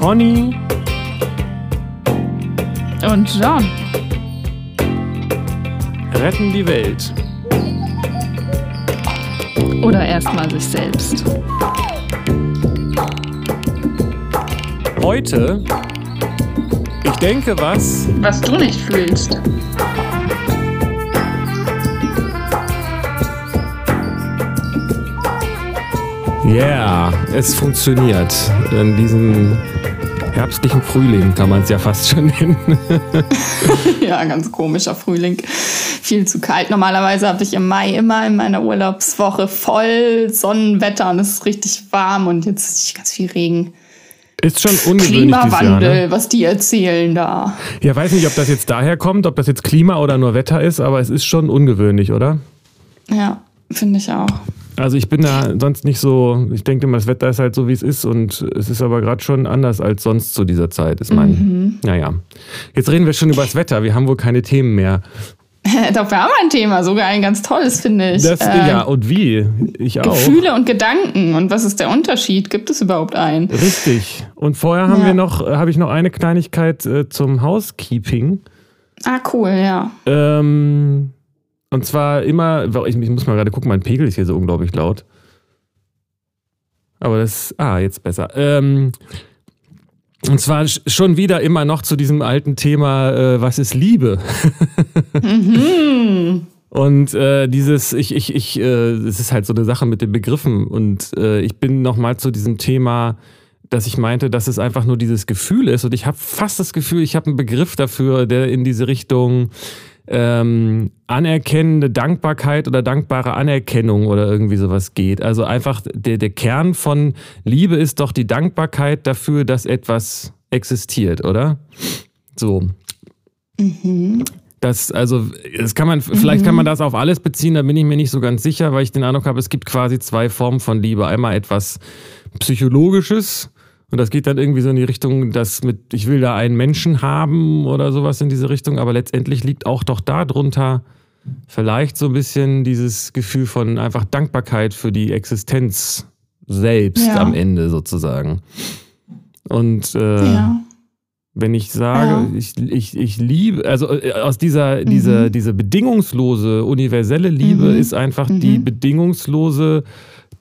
Conny und John retten die Welt. Oder erstmal sich selbst. Heute, ich denke was. Was du nicht fühlst. Yeah, es funktioniert. In diesem herbstlichen Frühling kann man es ja fast schon nennen. ja, ganz komischer Frühling. Viel zu kalt. Normalerweise habe ich im Mai immer in meiner Urlaubswoche voll Sonnenwetter und es ist richtig warm und jetzt ist ganz viel Regen. Ist schon ungewöhnlich Klimawandel, Jahr, ne? was die erzählen da. Ja, weiß nicht, ob das jetzt daher kommt, ob das jetzt Klima oder nur Wetter ist, aber es ist schon ungewöhnlich, oder? Ja, finde ich auch. Also ich bin da sonst nicht so, ich denke immer, das Wetter ist halt so, wie es ist und es ist aber gerade schon anders als sonst zu dieser Zeit, ist mein, mhm. naja. Jetzt reden wir schon über das Wetter, wir haben wohl keine Themen mehr. Doch, wir haben ein Thema, sogar ein ganz tolles, finde ich. Das, äh, ja, und wie? Ich auch. Gefühle und Gedanken. Und was ist der Unterschied? Gibt es überhaupt einen? Richtig. Und vorher haben ja. wir noch, habe ich noch eine Kleinigkeit äh, zum Housekeeping. Ah, cool, ja. Ähm, und zwar immer, ich, ich muss mal gerade gucken, mein Pegel ist hier so unglaublich laut. Aber das, ah, jetzt besser. Ähm, und zwar schon wieder immer noch zu diesem alten Thema, äh, was ist Liebe? mhm. Und äh, dieses, ich, ich, ich, äh, es ist halt so eine Sache mit den Begriffen. Und äh, ich bin nochmal zu diesem Thema, dass ich meinte, dass es einfach nur dieses Gefühl ist. Und ich habe fast das Gefühl, ich habe einen Begriff dafür, der in diese Richtung ähm, anerkennende Dankbarkeit oder dankbare Anerkennung oder irgendwie sowas geht. Also einfach der, der Kern von Liebe ist doch die Dankbarkeit dafür, dass etwas existiert, oder? So. Mhm. Das, also, das kann man, vielleicht kann man mhm. das auf alles beziehen, da bin ich mir nicht so ganz sicher, weil ich den Eindruck habe, es gibt quasi zwei Formen von Liebe. Einmal etwas Psychologisches, und das geht dann irgendwie so in die Richtung, dass mit, ich will da einen Menschen haben oder sowas in diese Richtung, aber letztendlich liegt auch doch darunter vielleicht so ein bisschen dieses Gefühl von einfach Dankbarkeit für die Existenz selbst ja. am Ende sozusagen. Und äh, ja. wenn ich sage, ja. ich, ich, ich liebe, also äh, aus dieser, mhm. dieser, diese bedingungslose, universelle Liebe mhm. ist einfach mhm. die bedingungslose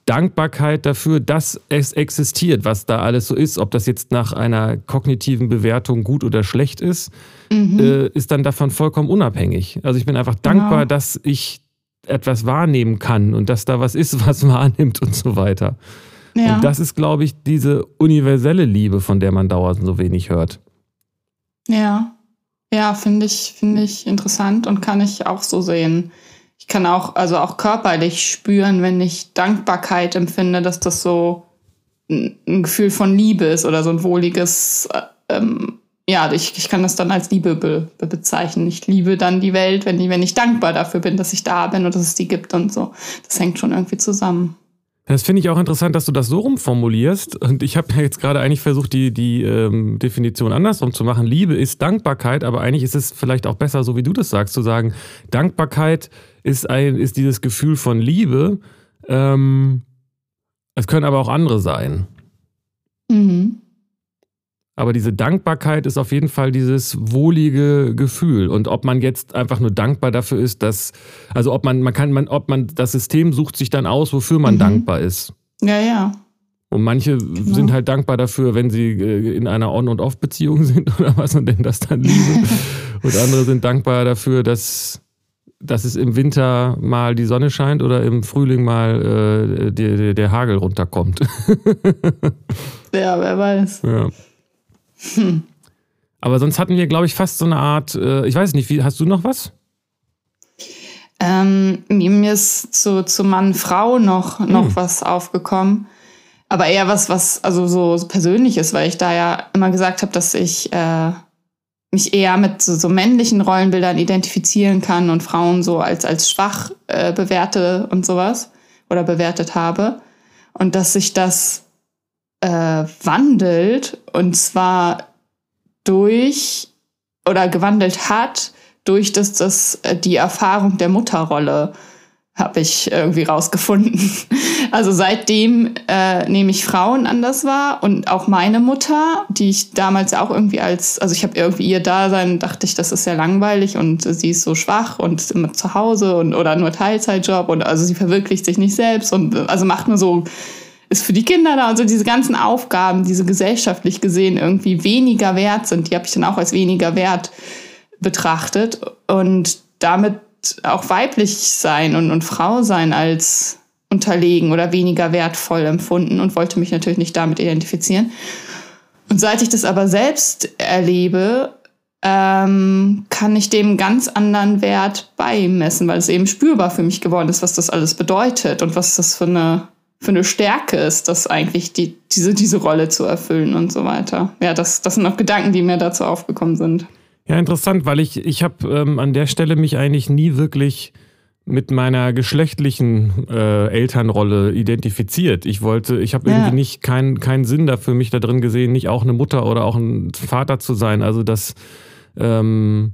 Dankbarkeit dafür, dass es existiert, was da alles so ist. Ob das jetzt nach einer kognitiven Bewertung gut oder schlecht ist, mhm. äh, ist dann davon vollkommen unabhängig. Also ich bin einfach dankbar, ja. dass ich etwas wahrnehmen kann und dass da was ist, was wahrnimmt und so weiter. Ja. Und das ist, glaube ich, diese universelle Liebe, von der man dauernd so wenig hört. Ja, ja, finde ich, finde ich interessant und kann ich auch so sehen kann auch, also auch körperlich spüren, wenn ich Dankbarkeit empfinde, dass das so ein, Gefühl von Liebe ist oder so ein wohliges, äh, ähm, ja, ich, ich kann das dann als Liebe be, be bezeichnen. Ich liebe dann die Welt, wenn, die, wenn ich dankbar dafür bin, dass ich da bin und dass es die gibt und so. Das hängt schon irgendwie zusammen. Das finde ich auch interessant, dass du das so rumformulierst. Und ich habe ja jetzt gerade eigentlich versucht, die, die ähm, Definition andersrum zu machen. Liebe ist Dankbarkeit, aber eigentlich ist es vielleicht auch besser, so wie du das sagst, zu sagen, Dankbarkeit ist, ein, ist dieses Gefühl von Liebe. Ähm, es können aber auch andere sein. Mhm. Aber diese Dankbarkeit ist auf jeden Fall dieses wohlige Gefühl. Und ob man jetzt einfach nur dankbar dafür ist, dass, also ob man, man kann, man, ob man, das System sucht sich dann aus, wofür man mhm. dankbar ist. Ja, ja. Und manche genau. sind halt dankbar dafür, wenn sie äh, in einer On- und Off-Beziehung sind oder was und denn das dann Liebe. und andere sind dankbar dafür, dass, dass es im Winter mal die Sonne scheint oder im Frühling mal äh, der, der Hagel runterkommt. ja, wer weiß. Ja. Hm. Aber sonst hatten wir, glaube ich, fast so eine Art, äh, ich weiß nicht, wie, hast du noch was? Ähm, mir ist zu, zu Mann, Frau noch, noch hm. was aufgekommen. Aber eher was, was, also so, so Persönliches, weil ich da ja immer gesagt habe, dass ich äh, mich eher mit so, so, männlichen Rollenbildern identifizieren kann und Frauen so als, als schwach äh, bewerte und sowas oder bewertet habe. Und dass sich das äh, wandelt und zwar durch oder gewandelt hat durch das, das äh, die Erfahrung der Mutterrolle habe ich irgendwie rausgefunden. Also seitdem äh, nehme ich Frauen anders wahr und auch meine Mutter, die ich damals auch irgendwie als, also ich habe irgendwie ihr Dasein, dachte ich, das ist sehr langweilig und sie ist so schwach und ist immer zu Hause und oder nur Teilzeitjob und also sie verwirklicht sich nicht selbst und also macht nur so ist für die Kinder da. Und so diese ganzen Aufgaben, diese gesellschaftlich gesehen irgendwie weniger wert sind, die habe ich dann auch als weniger wert betrachtet. Und damit auch weiblich sein und, und Frau sein als unterlegen oder weniger wertvoll empfunden und wollte mich natürlich nicht damit identifizieren. Und seit ich das aber selbst erlebe, ähm, kann ich dem ganz anderen Wert beimessen, weil es eben spürbar für mich geworden ist, was das alles bedeutet und was das für eine, für eine Stärke ist, das eigentlich die, diese, diese Rolle zu erfüllen und so weiter. Ja, das, das sind auch Gedanken, die mir dazu aufgekommen sind. Ja, interessant, weil ich, ich habe ähm, an der Stelle mich eigentlich nie wirklich mit meiner geschlechtlichen äh, Elternrolle identifiziert. Ich wollte, ich habe ja. irgendwie nicht keinen keinen Sinn dafür mich da drin gesehen, nicht auch eine Mutter oder auch ein Vater zu sein. Also das ähm,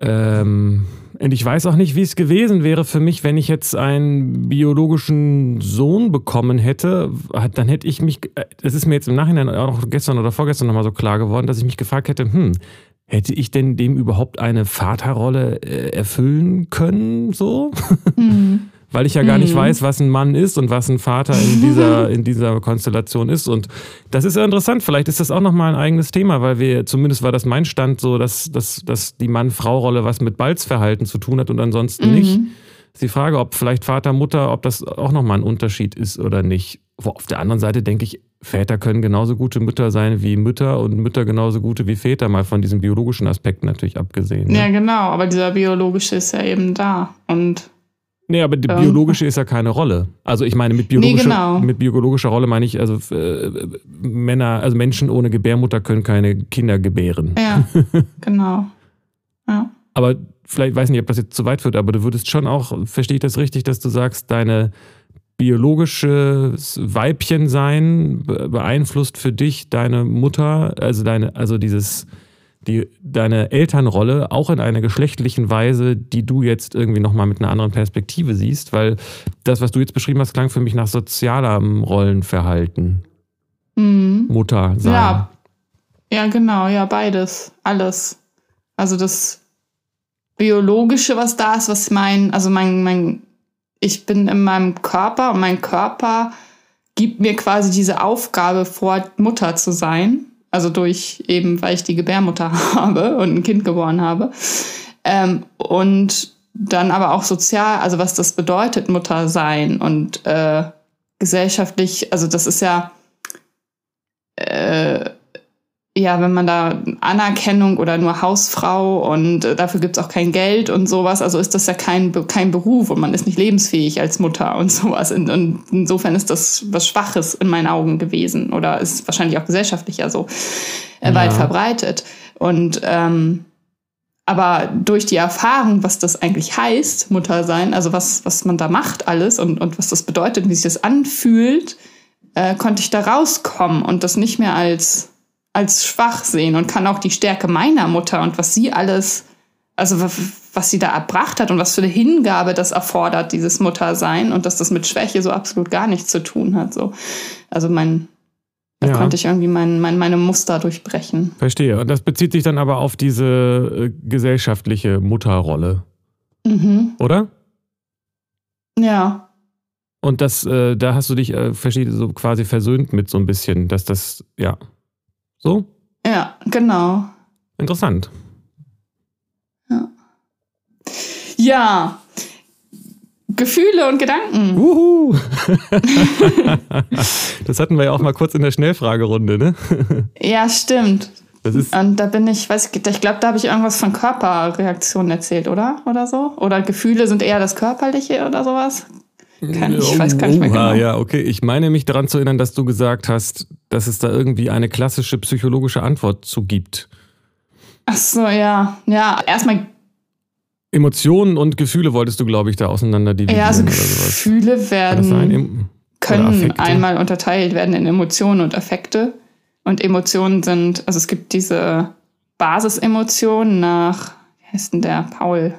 ähm, und ich weiß auch nicht, wie es gewesen wäre für mich, wenn ich jetzt einen biologischen Sohn bekommen hätte. Dann hätte ich mich, äh, das ist mir jetzt im Nachhinein auch gestern oder vorgestern nochmal so klar geworden, dass ich mich gefragt hätte, hm, Hätte ich denn dem überhaupt eine Vaterrolle äh, erfüllen können, so? Mhm. Weil ich ja gar nicht mhm. weiß, was ein Mann ist und was ein Vater in dieser, in dieser Konstellation ist. Und das ist ja interessant. Vielleicht ist das auch nochmal ein eigenes Thema, weil wir, zumindest war das mein Stand so, dass, dass, dass die Mann-Frau-Rolle was mit Balzverhalten zu tun hat und ansonsten mhm. nicht. Ist die Frage, ob vielleicht Vater, Mutter, ob das auch nochmal ein Unterschied ist oder nicht. Wo auf der anderen Seite denke ich, Väter können genauso gute Mütter sein wie Mütter und Mütter genauso gute wie Väter, mal von diesen biologischen Aspekten natürlich abgesehen. Ne? Ja, genau, aber dieser biologische ist ja eben da. Und Nee, aber die ähm, biologische ist ja keine Rolle. Also ich meine, mit biologischer, nee, genau. mit biologischer Rolle meine ich, also äh, Männer, also Menschen ohne Gebärmutter können keine Kinder gebären. Ja, genau. Ja. Aber vielleicht weiß nicht, ob das jetzt zu weit wird, aber du würdest schon auch, verstehe ich das richtig, dass du sagst, deine biologisches Weibchensein beeinflusst für dich deine Mutter, also deine, also dieses, die, deine Elternrolle auch in einer geschlechtlichen Weise, die du jetzt irgendwie nochmal mit einer anderen Perspektive siehst, weil das, was du jetzt beschrieben hast, klang für mich nach sozialem Rollenverhalten. Mhm. Mutter sein. Ja. ja, genau, ja, beides, alles. Also das Biologische, was da ist, was mein, also mein, mein ich bin in meinem Körper und mein Körper gibt mir quasi diese Aufgabe vor, Mutter zu sein. Also durch eben, weil ich die Gebärmutter habe und ein Kind geboren habe. Ähm, und dann aber auch sozial, also was das bedeutet, Mutter sein und äh, gesellschaftlich, also das ist ja äh, ja, wenn man da Anerkennung oder nur Hausfrau und äh, dafür gibt's auch kein Geld und sowas, also ist das ja kein, kein Beruf und man ist nicht lebensfähig als Mutter und sowas. Und, und insofern ist das was Schwaches in meinen Augen gewesen oder ist wahrscheinlich auch gesellschaftlich ja so äh, ja. weit verbreitet. Und ähm, aber durch die Erfahrung, was das eigentlich heißt, Mutter sein, also was, was man da macht alles und, und was das bedeutet, wie sich das anfühlt, äh, konnte ich da rauskommen und das nicht mehr als als schwach sehen und kann auch die Stärke meiner Mutter und was sie alles, also was sie da erbracht hat und was für eine Hingabe das erfordert, dieses Muttersein und dass das mit Schwäche so absolut gar nichts zu tun hat. So. Also mein, da ja. konnte ich irgendwie mein, mein, meine Muster durchbrechen. Verstehe. Und das bezieht sich dann aber auf diese äh, gesellschaftliche Mutterrolle. Mhm. Oder? Ja. Und das, äh, da hast du dich, äh, quasi versöhnt mit so ein bisschen, dass das, ja. So? Ja, genau. Interessant. Ja. Ja. Gefühle und Gedanken. Uhu. das hatten wir ja auch mal kurz in der Schnellfragerunde, ne? ja, stimmt. und da bin ich, weiß ich, ich glaube, da habe ich irgendwas von Körperreaktionen erzählt, oder? Oder so? Oder Gefühle sind eher das Körperliche oder sowas? Kann, ich weiß gar nicht mehr genau. Ja, okay. Ich meine mich daran zu erinnern, dass du gesagt hast, dass es da irgendwie eine klassische psychologische Antwort zu gibt. Ach so, ja. Ja, erstmal. Emotionen und Gefühle wolltest du, glaube ich, da auseinander dividieren. Ja, also Gefühle werden, können einmal unterteilt werden in Emotionen und Affekte. Und Emotionen sind, also es gibt diese Basisemotionen nach, wie heißt denn der, Paul,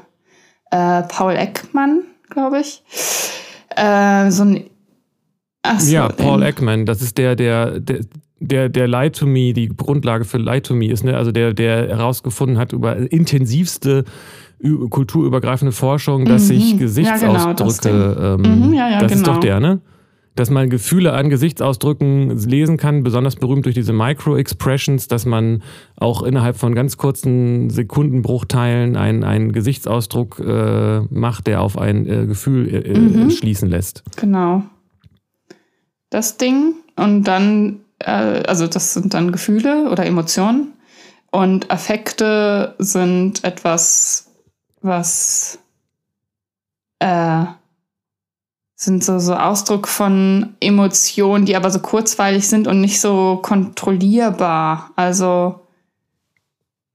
äh, Paul Eckmann, glaube ich. Äh, so ein Achso, ja, Paul Ekman, das ist der, der, der, der, der Lie to Me, die Grundlage für Lie to Me ist, ne? also der, der herausgefunden hat über intensivste kulturübergreifende Forschung, dass mhm. sich Gesichtsausdrücke, ja, genau, das, ähm, mhm, ja, ja, das genau. ist doch der, ne? Dass man Gefühle an Gesichtsausdrücken lesen kann, besonders berühmt durch diese Micro-Expressions, dass man auch innerhalb von ganz kurzen Sekundenbruchteilen einen, einen Gesichtsausdruck äh, macht, der auf ein äh, Gefühl äh, mhm. schließen lässt. Genau. Das Ding. Und dann, äh, also das sind dann Gefühle oder Emotionen. Und Affekte sind etwas was äh, sind so, so Ausdruck von Emotionen, die aber so kurzweilig sind und nicht so kontrollierbar. Also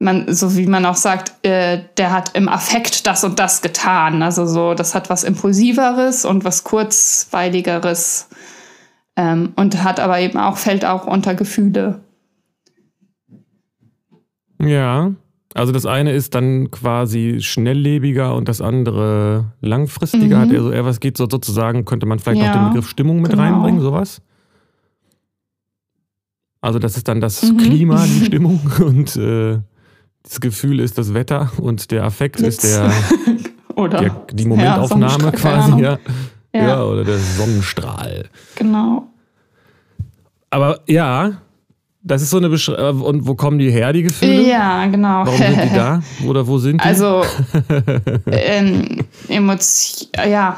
man, so wie man auch sagt, äh, der hat im Affekt das und das getan. Also so, das hat was Impulsiveres und was Kurzweiligeres. Ähm, und hat aber eben auch, fällt auch unter Gefühle. Ja. Also das eine ist dann quasi schnelllebiger und das andere langfristiger. Mhm. Hat er so eher was geht so sozusagen, könnte man vielleicht ja, noch den Begriff Stimmung mit genau. reinbringen, sowas? Also das ist dann das mhm. Klima, die Stimmung und äh, das Gefühl ist das Wetter und der Affekt Blitz. ist der, oder der, die Momentaufnahme ja, quasi, ja. ja. ja. oder der Sonnenstrahl. Genau. Aber ja, das ist so eine Beschreibung. Äh, und wo kommen die her, die Gefühle? Ja, genau. Warum sind die da? Oder wo sind die? Also, ähm, Emotion, ja.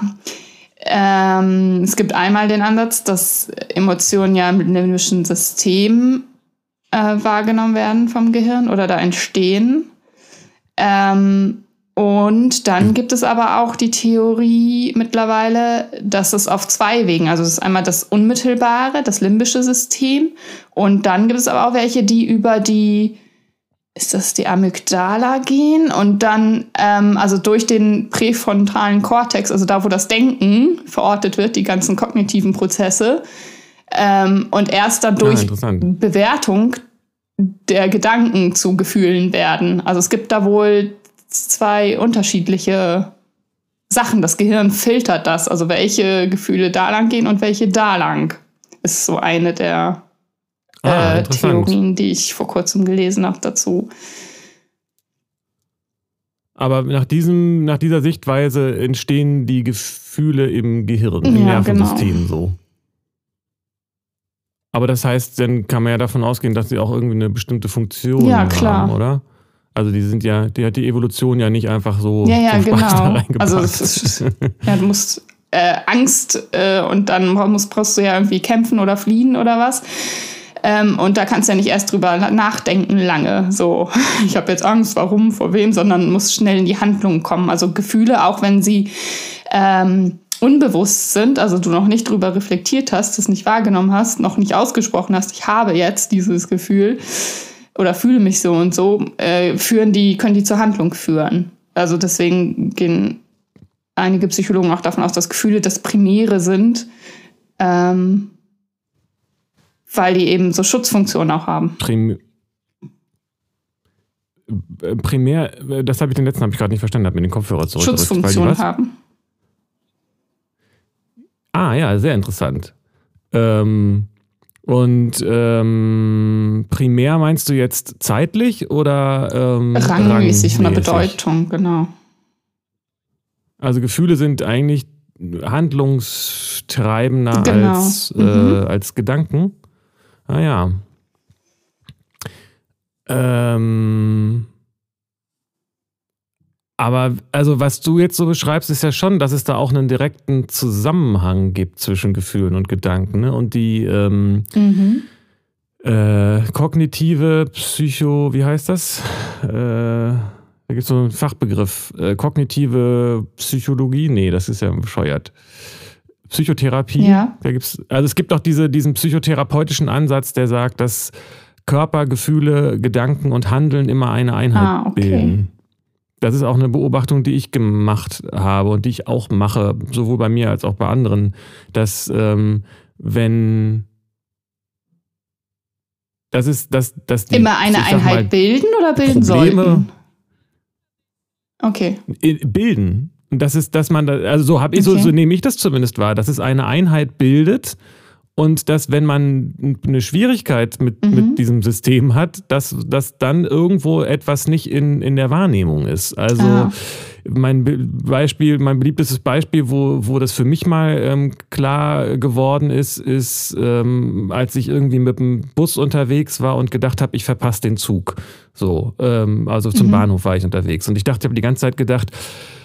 Ähm, es gibt einmal den Ansatz, dass Emotionen ja im limbischen System äh, wahrgenommen werden vom Gehirn oder da entstehen. Ähm, und dann gibt es aber auch die Theorie mittlerweile, dass es auf zwei Wegen, also es ist einmal das unmittelbare, das limbische System und dann gibt es aber auch welche, die über die, ist das die Amygdala gehen? Und dann, ähm, also durch den präfrontalen Kortex, also da, wo das Denken verortet wird, die ganzen kognitiven Prozesse ähm, und erst dann durch ja, Bewertung der Gedanken zu Gefühlen werden. Also es gibt da wohl zwei unterschiedliche Sachen. Das Gehirn filtert das, also welche Gefühle da lang gehen und welche da lang. Ist so eine der ah, äh, Theorien, die ich vor kurzem gelesen habe dazu. Aber nach, diesem, nach dieser Sichtweise entstehen die Gefühle im Gehirn, im ja, Nervensystem genau. so. Aber das heißt, dann kann man ja davon ausgehen, dass sie auch irgendwie eine bestimmte Funktion ja, haben, klar. oder? Also die sind ja, die hat die Evolution ja nicht einfach so. Ja, ja, genau. Also ist, ja, du musst äh, Angst äh, und dann musst, brauchst du ja irgendwie kämpfen oder fliehen oder was. Ähm, und da kannst du ja nicht erst drüber nachdenken lange. So, ich habe jetzt Angst, warum, vor wem, sondern musst schnell in die Handlung kommen. Also Gefühle, auch wenn sie ähm, unbewusst sind, also du noch nicht drüber reflektiert hast, das nicht wahrgenommen hast, noch nicht ausgesprochen hast, ich habe jetzt dieses Gefühl, oder fühle mich so und so, äh, führen die, können die zur Handlung führen. Also deswegen gehen einige Psychologen auch davon aus, dass Gefühle das Primäre sind, ähm, weil die eben so Schutzfunktionen auch haben. Prim äh, primär, das habe ich den letzten habe ich gerade nicht verstanden, habe mir den Kopfhörer zurück. Schutzfunktionen haben. Ah ja, sehr interessant. Ähm, und ähm, primär meinst du jetzt zeitlich oder ähm, rangmäßig von der Bedeutung, genau. Also Gefühle sind eigentlich handlungstreibender genau. als, äh, mhm. als Gedanken. Ah ja. Ähm, aber also was du jetzt so beschreibst, ist ja schon, dass es da auch einen direkten Zusammenhang gibt zwischen Gefühlen und Gedanken. Ne? Und die ähm, mhm. äh, kognitive Psycho, wie heißt das? Äh, da gibt es so einen Fachbegriff. Äh, kognitive Psychologie? Nee, das ist ja bescheuert. Psychotherapie. Ja. Da gibt's, also es gibt auch diese, diesen psychotherapeutischen Ansatz, der sagt, dass Körper, Gefühle, Gedanken und Handeln immer eine Einheit ah, okay. bilden das ist auch eine Beobachtung, die ich gemacht habe und die ich auch mache, sowohl bei mir als auch bei anderen, dass ähm, wenn das ist, dass, dass die immer eine Einheit bilden oder bilden Probleme sollten? Okay. Bilden. das ist, dass man, da, also so habe ich, okay. so, so nehme ich das zumindest wahr, dass es eine Einheit bildet und dass, wenn man eine Schwierigkeit mit, mhm. mit diesem System hat, dass, dass dann irgendwo etwas nicht in, in der Wahrnehmung ist. Also ah. Mein Beispiel, mein beliebtestes Beispiel, wo, wo das für mich mal ähm, klar geworden ist, ist, ähm, als ich irgendwie mit dem Bus unterwegs war und gedacht habe, ich verpasse den Zug. So, ähm, also zum mhm. Bahnhof war ich unterwegs. Und ich dachte, ich habe die ganze Zeit gedacht,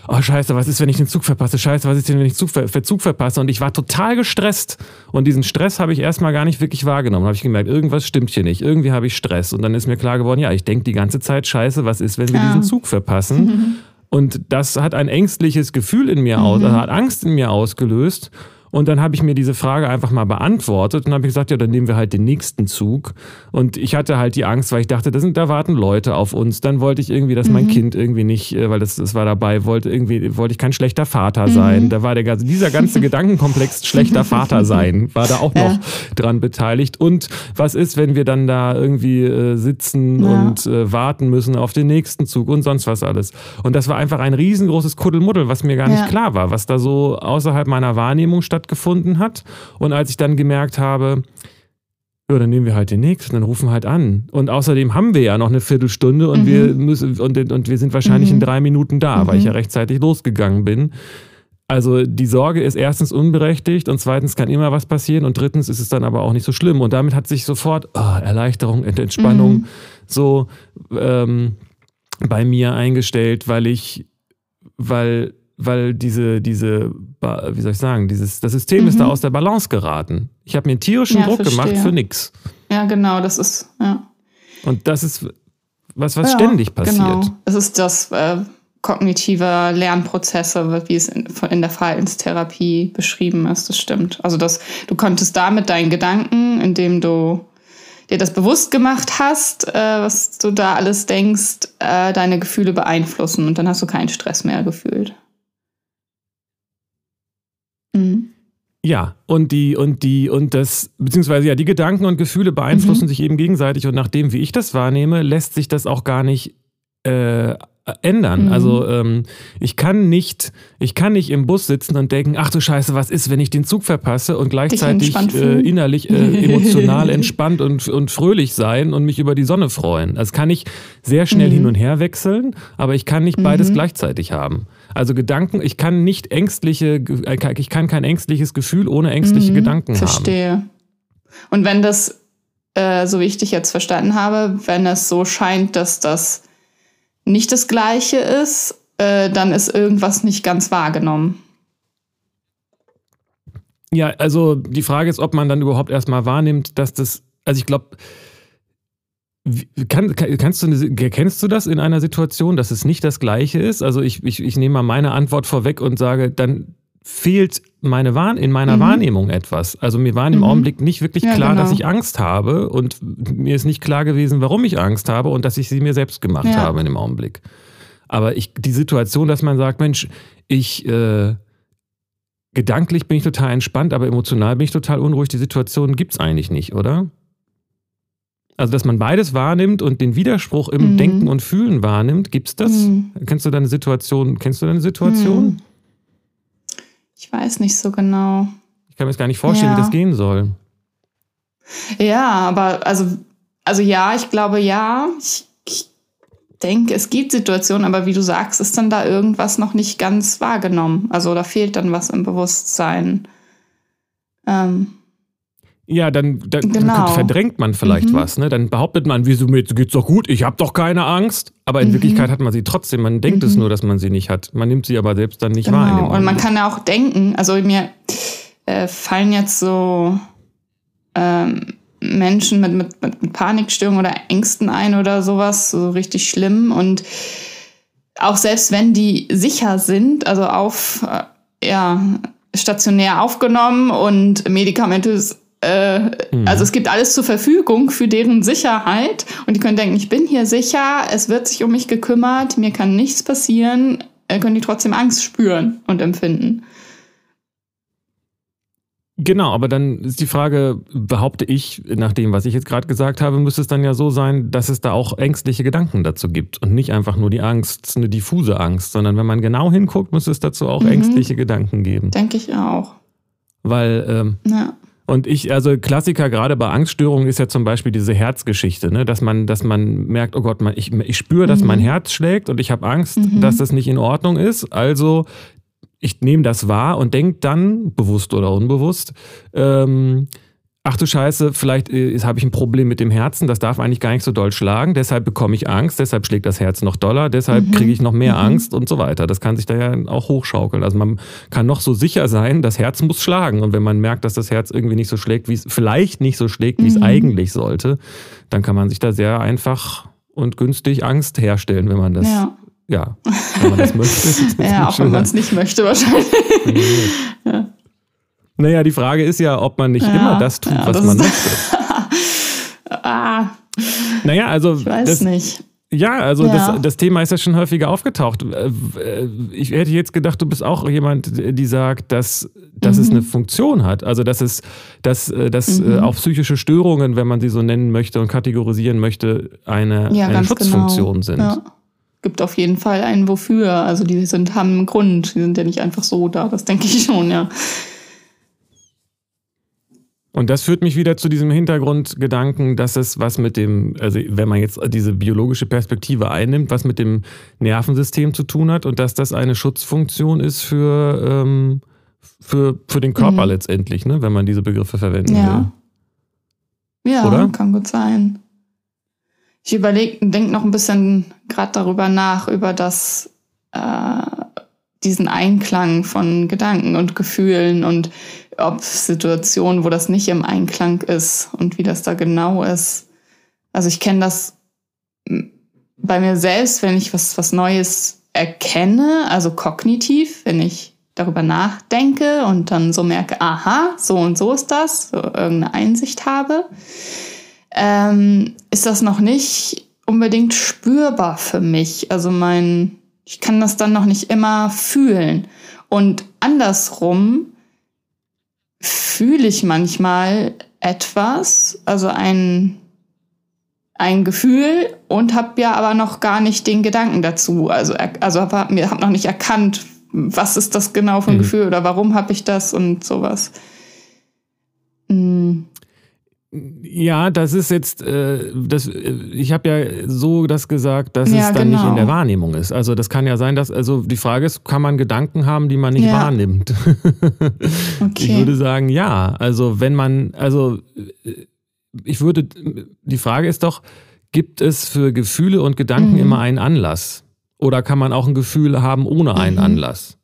oh scheiße, was ist, wenn ich den Zug verpasse? Scheiße, was ist denn, wenn ich den Zug, Zug verpasse? Und ich war total gestresst. Und diesen Stress habe ich erstmal gar nicht wirklich wahrgenommen. habe ich gemerkt, irgendwas stimmt hier nicht. Irgendwie habe ich Stress. Und dann ist mir klar geworden, ja, ich denke die ganze Zeit, scheiße, was ist, wenn wir ja. diesen Zug verpassen? Mhm. Und das hat ein ängstliches Gefühl in mir aus, mhm. hat Angst in mir ausgelöst. Und dann habe ich mir diese Frage einfach mal beantwortet und habe gesagt, ja, dann nehmen wir halt den nächsten Zug. Und ich hatte halt die Angst, weil ich dachte, da, sind, da warten Leute auf uns. Dann wollte ich irgendwie, dass mhm. mein Kind irgendwie nicht, äh, weil das, das war dabei, wollte irgendwie, wollte ich kein schlechter Vater sein. Mhm. Da war der ganze, dieser ganze Gedankenkomplex schlechter Vater sein, war da auch noch ja. dran beteiligt. Und was ist, wenn wir dann da irgendwie äh, sitzen ja. und äh, warten müssen auf den nächsten Zug und sonst was alles. Und das war einfach ein riesengroßes Kuddelmuddel, was mir gar nicht ja. klar war, was da so außerhalb meiner Wahrnehmung stattfindet stattgefunden hat. Und als ich dann gemerkt habe, ja, dann nehmen wir halt den nächsten, dann rufen halt an. Und außerdem haben wir ja noch eine Viertelstunde und mhm. wir müssen und, und wir sind wahrscheinlich mhm. in drei Minuten da, mhm. weil ich ja mhm. rechtzeitig losgegangen bin. Also die Sorge ist erstens unberechtigt und zweitens kann immer was passieren und drittens ist es dann aber auch nicht so schlimm. Und damit hat sich sofort oh, Erleichterung, Entspannung mhm. so ähm, bei mir eingestellt, weil ich, weil weil diese, diese, wie soll ich sagen, dieses, das System mhm. ist da mhm. aus der Balance geraten. Ich habe mir einen tierischen ja, Druck verstehe. gemacht für nichts. Ja, genau, das ist, ja. Und das ist was, was ja, ständig passiert. Genau. Das ist das äh, kognitive Lernprozesse, wie es in, in, der Verhaltenstherapie beschrieben ist, das stimmt. Also das, du konntest da mit deinen Gedanken, indem du dir das bewusst gemacht hast, äh, was du da alles denkst, äh, deine Gefühle beeinflussen und dann hast du keinen Stress mehr gefühlt. Mhm. Ja, und die, und die, und das, beziehungsweise ja, die Gedanken und Gefühle beeinflussen mhm. sich eben gegenseitig und nach dem, wie ich das wahrnehme, lässt sich das auch gar nicht äh, ändern. Mhm. Also ähm, ich kann nicht, ich kann nicht im Bus sitzen und denken, ach du Scheiße, was ist, wenn ich den Zug verpasse und gleichzeitig äh, innerlich äh, emotional entspannt und, und fröhlich sein und mich über die Sonne freuen. Das kann ich sehr schnell mhm. hin und her wechseln, aber ich kann nicht beides mhm. gleichzeitig haben. Also Gedanken, ich kann nicht ängstliche, äh, ich kann kein ängstliches Gefühl ohne ängstliche mhm, Gedanken verstehe. haben. Verstehe. Und wenn das, äh, so wie ich dich jetzt verstanden habe, wenn es so scheint, dass das nicht das Gleiche ist, äh, dann ist irgendwas nicht ganz wahrgenommen. Ja, also die Frage ist, ob man dann überhaupt erstmal wahrnimmt, dass das, also ich glaube, kann, kannst du, kennst du das in einer Situation, dass es nicht das Gleiche ist? Also ich, ich, ich nehme mal meine Antwort vorweg und sage, dann fehlt meine Wahrn in meiner mhm. Wahrnehmung etwas. Also mir war im mhm. Augenblick nicht wirklich ja, klar, genau. dass ich Angst habe und mir ist nicht klar gewesen, warum ich Angst habe und dass ich sie mir selbst gemacht ja. habe in dem Augenblick. Aber ich, die Situation, dass man sagt, Mensch, ich äh, gedanklich bin ich total entspannt, aber emotional bin ich total unruhig, die Situation gibt es eigentlich nicht, oder? Also, dass man beides wahrnimmt und den Widerspruch im mhm. Denken und Fühlen wahrnimmt, gibt es das? Mhm. Kennst du deine Situation? Kennst du deine Situation? Mhm. Ich weiß nicht so genau. Ich kann mir jetzt gar nicht vorstellen, ja. wie das gehen soll. Ja, aber also, also ja, ich glaube ja. Ich, ich denke, es gibt Situationen, aber wie du sagst, ist dann da irgendwas noch nicht ganz wahrgenommen. Also da fehlt dann was im Bewusstsein. Ähm, ja, dann, dann genau. verdrängt man vielleicht mhm. was. Ne? Dann behauptet man, wieso mir geht's doch gut, ich habe doch keine Angst. Aber in mhm. Wirklichkeit hat man sie trotzdem. Man denkt mhm. es nur, dass man sie nicht hat. Man nimmt sie aber selbst dann nicht genau. wahr. Und man kann ja auch denken, also mir äh, fallen jetzt so ähm, Menschen mit, mit, mit Panikstörungen oder Ängsten ein oder sowas, so richtig schlimm. Und auch selbst wenn die sicher sind, also auf äh, ja, stationär aufgenommen und medikamentös äh, mhm. Also es gibt alles zur Verfügung für deren Sicherheit und die können denken, ich bin hier sicher, es wird sich um mich gekümmert, mir kann nichts passieren, äh, können die trotzdem Angst spüren und empfinden. Genau, aber dann ist die Frage, behaupte ich, nach dem, was ich jetzt gerade gesagt habe, müsste es dann ja so sein, dass es da auch ängstliche Gedanken dazu gibt und nicht einfach nur die Angst, eine diffuse Angst, sondern wenn man genau hinguckt, muss es dazu auch mhm. ängstliche Gedanken geben. Denke ich auch. Weil, ähm, ja. Und ich, also Klassiker gerade bei Angststörungen ist ja zum Beispiel diese Herzgeschichte, ne? dass man, dass man merkt, oh Gott, man, ich, ich spüre, dass mhm. mein Herz schlägt und ich habe Angst, mhm. dass das nicht in Ordnung ist. Also ich nehme das wahr und denke dann, bewusst oder unbewusst, ähm, ach du Scheiße, vielleicht äh, habe ich ein Problem mit dem Herzen, das darf eigentlich gar nicht so doll schlagen, deshalb bekomme ich Angst, deshalb schlägt das Herz noch doller, deshalb mhm. kriege ich noch mehr mhm. Angst und so weiter. Das kann sich da ja auch hochschaukeln. Also man kann noch so sicher sein, das Herz muss schlagen. Und wenn man merkt, dass das Herz irgendwie nicht so schlägt, wie es vielleicht nicht so schlägt, wie es mhm. eigentlich sollte, dann kann man sich da sehr einfach und günstig Angst herstellen, wenn man das ja ja, wenn man das möchte. ja, auch wenn man es nicht möchte wahrscheinlich. ja. Naja, die Frage ist ja, ob man nicht ja, immer das tut, ja, was das man möchte. ah. Naja, also. Ich weiß das, nicht. Ja, also ja. Das, das Thema ist ja schon häufiger aufgetaucht. Äh, ich hätte jetzt gedacht, du bist auch jemand, die sagt, dass, dass mhm. es eine Funktion hat. Also dass es, dass, äh, dass äh, mhm. auch psychische Störungen, wenn man sie so nennen möchte und kategorisieren möchte, eine, ja, eine Schutzfunktion genau. sind. Ja gibt auf jeden Fall einen Wofür. Also die sind, haben einen Grund. Die sind ja nicht einfach so da. Das denke ich schon, ja. Und das führt mich wieder zu diesem Hintergrundgedanken, dass es was mit dem, also wenn man jetzt diese biologische Perspektive einnimmt, was mit dem Nervensystem zu tun hat und dass das eine Schutzfunktion ist für, ähm, für, für den Körper mhm. letztendlich, ne, wenn man diese Begriffe verwenden ja. will. Ja, Oder? kann gut sein ich überlege, denke noch ein bisschen gerade darüber nach, über das, äh, diesen Einklang von Gedanken und Gefühlen und ob Situationen, wo das nicht im Einklang ist und wie das da genau ist. Also ich kenne das bei mir selbst, wenn ich was, was Neues erkenne, also kognitiv, wenn ich darüber nachdenke und dann so merke, aha, so und so ist das, so irgendeine Einsicht habe ähm, ist das noch nicht unbedingt spürbar für mich. Also mein, ich kann das dann noch nicht immer fühlen. Und andersrum fühle ich manchmal etwas, also ein, ein Gefühl und habe ja aber noch gar nicht den Gedanken dazu. Also, also habe hab noch nicht erkannt, was ist das genau für ein mhm. Gefühl oder warum habe ich das und sowas. Mhm. Ja, das ist jetzt, äh, das, äh, ich habe ja so das gesagt, dass ja, es dann genau. nicht in der genau. Wahrnehmung ist. Also das kann ja sein, dass, also die Frage ist, kann man Gedanken haben, die man nicht ja. wahrnimmt? okay. Ich würde sagen, ja. Also wenn man, also äh, ich würde, die Frage ist doch, gibt es für Gefühle und Gedanken mhm. immer einen Anlass? Oder kann man auch ein Gefühl haben ohne einen mhm. Anlass?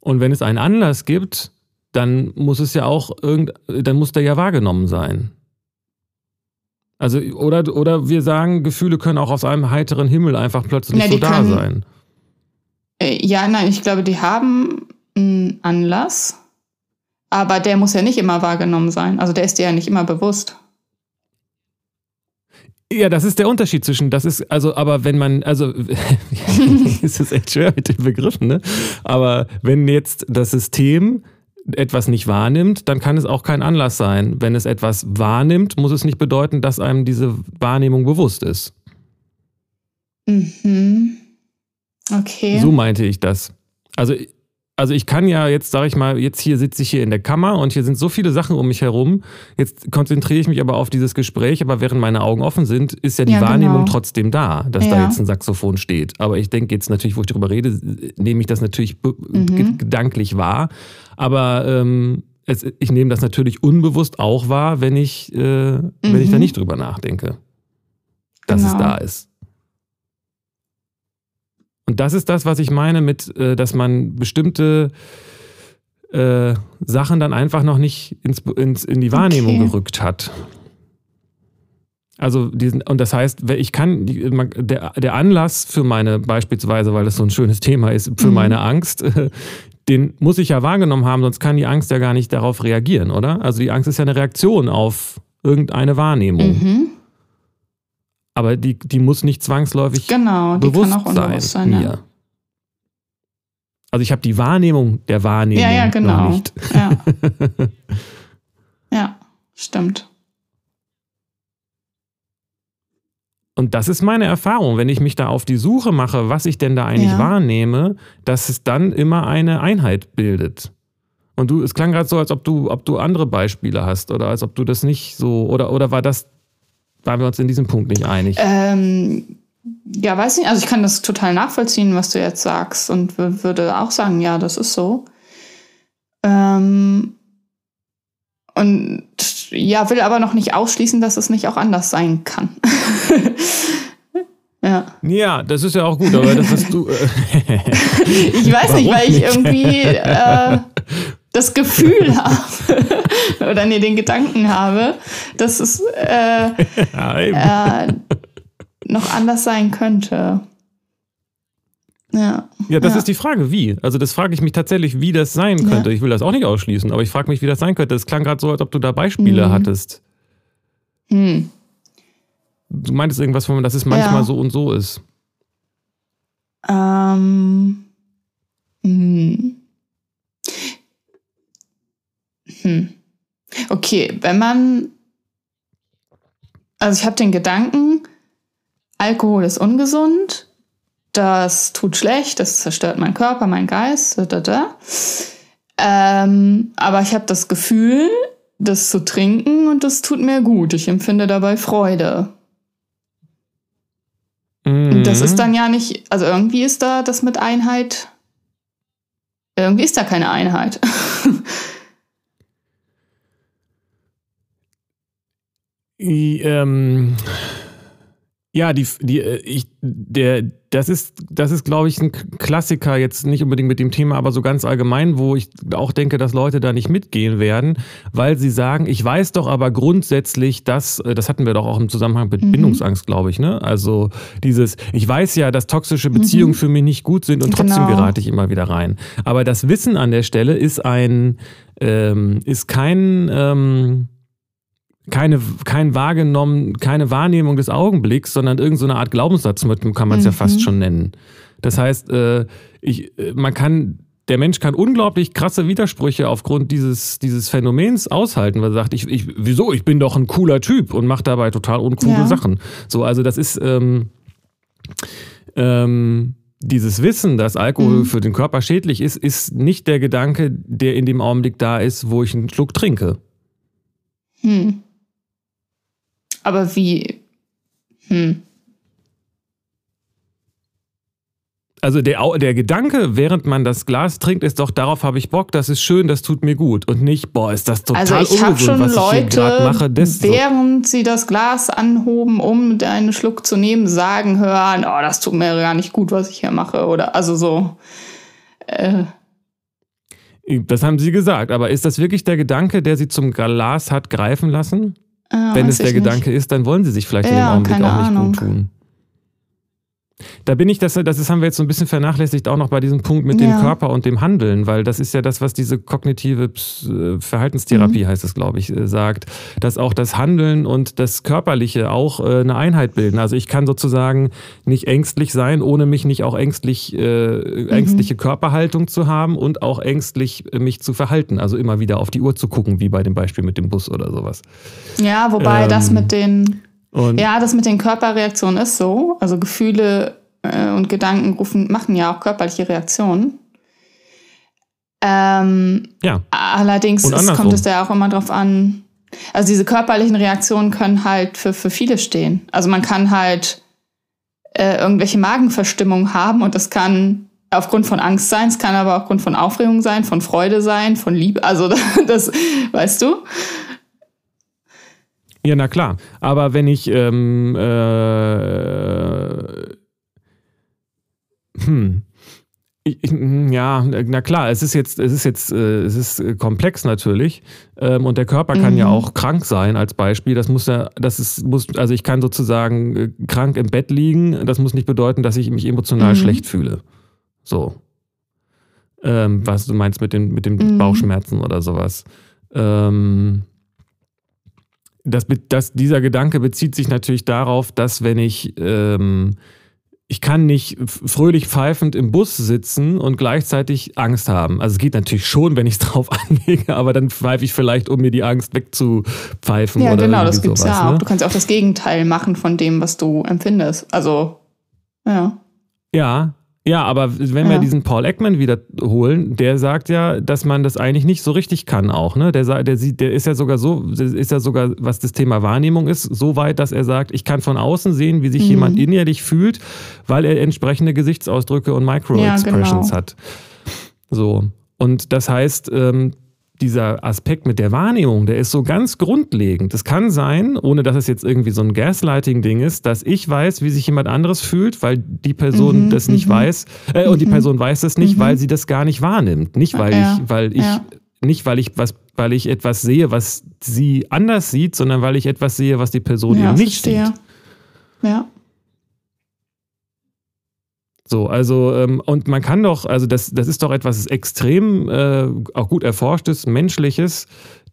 Und wenn es einen Anlass gibt, dann muss es ja auch irgend, dann muss der ja wahrgenommen sein. Also, oder, oder wir sagen, Gefühle können auch aus einem heiteren Himmel einfach plötzlich ja, so da können, sein. Äh, ja, nein, ich glaube, die haben einen Anlass, aber der muss ja nicht immer wahrgenommen sein. Also der ist dir ja nicht immer bewusst. Ja, das ist der Unterschied zwischen, das ist, also, aber wenn man, also, ist es echt schwer mit den Begriffen, ne? Aber wenn jetzt das System etwas nicht wahrnimmt, dann kann es auch kein Anlass sein. Wenn es etwas wahrnimmt, muss es nicht bedeuten, dass einem diese Wahrnehmung bewusst ist. Mhm. Okay. So meinte ich das. Also also ich kann ja jetzt, sage ich mal, jetzt hier sitze ich hier in der Kammer und hier sind so viele Sachen um mich herum. Jetzt konzentriere ich mich aber auf dieses Gespräch, aber während meine Augen offen sind, ist ja die ja, Wahrnehmung genau. trotzdem da, dass ja. da jetzt ein Saxophon steht. Aber ich denke jetzt natürlich, wo ich darüber rede, nehme ich das natürlich mhm. gedanklich wahr. Aber ähm, es, ich nehme das natürlich unbewusst auch wahr, wenn ich, äh, mhm. wenn ich da mhm. nicht drüber nachdenke, dass genau. es da ist. Und das ist das, was ich meine mit, äh, dass man bestimmte äh, Sachen dann einfach noch nicht ins, ins, in die Wahrnehmung okay. gerückt hat. Also diesen, und das heißt, ich kann, der, der Anlass für meine, beispielsweise, weil das so ein schönes Thema ist, für mhm. meine Angst, den muss ich ja wahrgenommen haben, sonst kann die Angst ja gar nicht darauf reagieren, oder? Also die Angst ist ja eine Reaktion auf irgendeine Wahrnehmung. Mhm. Aber die, die muss nicht zwangsläufig genau, die bewusst kann auch unbewusst sein, sein. Ja. Also ich habe die Wahrnehmung der Wahrnehmung ja, ja, genau. noch nicht. Ja. ja, stimmt. Und das ist meine Erfahrung, wenn ich mich da auf die Suche mache, was ich denn da eigentlich Ja. wahrnehme, dass es dann immer eine Einheit bildet. Und du, es klang gerade so, als ob du, ob du andere Beispiele hast oder als ob du das nicht so, oder, oder war das, waren wir uns in diesem Punkt nicht einig? Ähm, ja, weiß nicht. Also ich kann das total nachvollziehen, was du jetzt sagst und wür- würde auch sagen, ja, das ist so. Ähm, und ja, will aber noch nicht ausschließen, dass es nicht auch anders sein kann. ja. Ja, das ist ja auch gut, aber das hast du. Äh, Ich weiß nicht, Warum weil ich nicht? irgendwie äh, das Gefühl habe oder nee, den Gedanken habe, dass es äh, äh, noch anders sein könnte. Ja. ja, das ja. ist die Frage, wie. Also, das frage ich mich tatsächlich, wie das sein Ja. könnte. Ich will das auch nicht ausschließen, aber ich frage mich, wie das sein könnte. Es klang gerade so, als ob du da Beispiele Mhm. hattest. Hm. Du meintest irgendwas von, dass es manchmal Ja. so und so ist. Ähm. Hm. Hm. Okay, wenn man. Also ich habe den Gedanken, Alkohol ist ungesund, das tut schlecht, das zerstört meinen Körper, meinen Geist, da, da, da. Ähm, aber ich habe das Gefühl, das zu trinken und das tut mir gut. Ich empfinde dabei Freude. Und das Mhm. ist dann ja nicht, also irgendwie ist da das mit Einheit, irgendwie ist da keine Einheit. I- ähm, ja, die, die, äh, ich, der, das ist, das ist, glaube ich, ein Klassiker, jetzt nicht unbedingt mit dem Thema, aber so ganz allgemein, wo ich auch denke, dass Leute da nicht mitgehen werden, weil sie sagen, ich weiß doch aber grundsätzlich, dass, äh, das hatten wir doch auch im Zusammenhang mit Mhm. Bindungsangst, glaube ich, ne? Also dieses, ich weiß ja, dass toxische Beziehungen für mich nicht gut sind und trotzdem Mhm. Genau. gerate ich immer wieder rein. Aber das Wissen an der Stelle ist ein, ähm, ist kein, ähm, keine, kein wahrgenommen, keine Wahrnehmung des Augenblicks, sondern irgendeine so eine Art Glaubenssatz, mit dem kann man es ja Mhm. fast schon nennen. Das heißt, äh, ich, äh, man kann, der Mensch kann unglaublich krasse Widersprüche aufgrund dieses, dieses Phänomens aushalten, weil er sagt, ich, ich, wieso, ich bin doch ein cooler Typ und macht dabei total uncoole Ja. Sachen. So, also das ist, ähm, ähm, dieses Wissen, dass Alkohol Mhm. für den Körper schädlich ist, ist nicht der Gedanke, der in dem Augenblick da ist, wo ich einen Schluck trinke. hm. Aber wie? Hm. Also der, der Gedanke, während man das Glas trinkt, ist doch, darauf habe ich Bock, das ist schön, das tut mir gut. Und nicht, boah, ist das total Also ich habe ungesund, schon was ich hier gerade Leute, mache. Das so. während sie das Glas anhoben, um einen Schluck zu nehmen, sagen hören, oh, das tut mir gar nicht gut, was ich hier mache. Oder also so. Äh, Das haben sie gesagt. Aber ist das wirklich der Gedanke, der sie zum Glas hat greifen lassen? Äh, Wenn es der ich Gedanke ist, dann wollen sie sich vielleicht in dem Ja, Augenblick auch nicht Ahnung. gut tun. Da bin ich, das, das haben wir jetzt so ein bisschen vernachlässigt, auch noch bei diesem Punkt mit dem Ja. Körper und dem Handeln, weil das ist ja das, was diese kognitive äh, Verhaltenstherapie Mhm. heißt es, glaube ich, äh, sagt, dass auch das Handeln und das Körperliche auch äh, eine Einheit bilden. Also ich kann sozusagen nicht ängstlich sein, ohne mich nicht auch ängstlich, Mhm. äh, ängstliche Körperhaltung zu haben und auch ängstlich mich zu verhalten. Also immer wieder auf die Uhr zu gucken, wie bei dem Beispiel mit dem Bus oder sowas. Ja, wobei das Ähm, mit den Und Ja, das mit den Körperreaktionen ist so. Also Gefühle äh, und Gedanken rufen, machen ja auch körperliche Reaktionen. Ähm, ja. allerdings ist, kommt es ja auch immer drauf an. Also diese körperlichen Reaktionen können halt für, für viele stehen. Also man kann halt äh, irgendwelche Magenverstimmungen haben und das kann aufgrund von Angst sein, es kann aber aufgrund von Aufregung sein, von Freude sein, von Liebe. Also das, weißt du? Ja, na klar. Aber wenn ich, ähm, äh, hm, ja, na klar, es ist jetzt, es ist jetzt, äh, es ist komplex natürlich. Ähm, und der Körper kann Mhm. ja auch krank sein als Beispiel. Das muss ja, das ist, muss, also ich kann sozusagen äh, krank im Bett liegen. Das muss nicht bedeuten, dass ich mich emotional Mhm. schlecht fühle. So. Ähm, was du meinst mit den, mit den Mhm. Bauchschmerzen oder sowas. Ähm, das, das, dieser Gedanke bezieht sich natürlich darauf, dass wenn ich, ähm, ich kann nicht fröhlich pfeifend im Bus sitzen und gleichzeitig Angst haben. Also es geht natürlich schon, wenn ich es drauf anlege, aber dann pfeife ich vielleicht, um mir die Angst wegzupfeifen. Ja, oder genau, das gibt's sowas, ja auch. Ne? Du kannst ja auch das Gegenteil machen von dem, was du empfindest. Also, ja. Ja, ja, aber wenn Ja. wir diesen Paul Ekman wiederholen, der sagt ja, dass man das eigentlich nicht so richtig kann auch. Ne? Der, der, sieht, der ist ja sogar so, ist ja sogar, was das Thema Wahrnehmung ist, so weit, dass er sagt, ich kann von außen sehen, wie sich Mhm. jemand innerlich fühlt, weil er entsprechende Gesichtsausdrücke und Micro-Expressions genau. hat. So. Und das heißt, ähm, dieser Aspekt mit der Wahrnehmung, der ist so ganz grundlegend. Es kann sein, ohne dass es jetzt irgendwie so ein Gaslighting-Ding ist, dass ich weiß, wie sich jemand anderes fühlt, weil die Person Mhm, das nicht mhm. weiß äh, und die Mhm. Person weiß das nicht, Mhm. weil sie das gar nicht wahrnimmt. Nicht weil Ja, ich, weil ich, ja. nicht weil ich was, weil ich etwas sehe, was sie anders sieht, sondern weil ich etwas sehe, was die Person ja, eben nicht verstehe. sieht. Ja. So, also, ähm, und man kann doch, also das, das ist doch etwas extrem, äh, auch gut erforschtes, menschliches,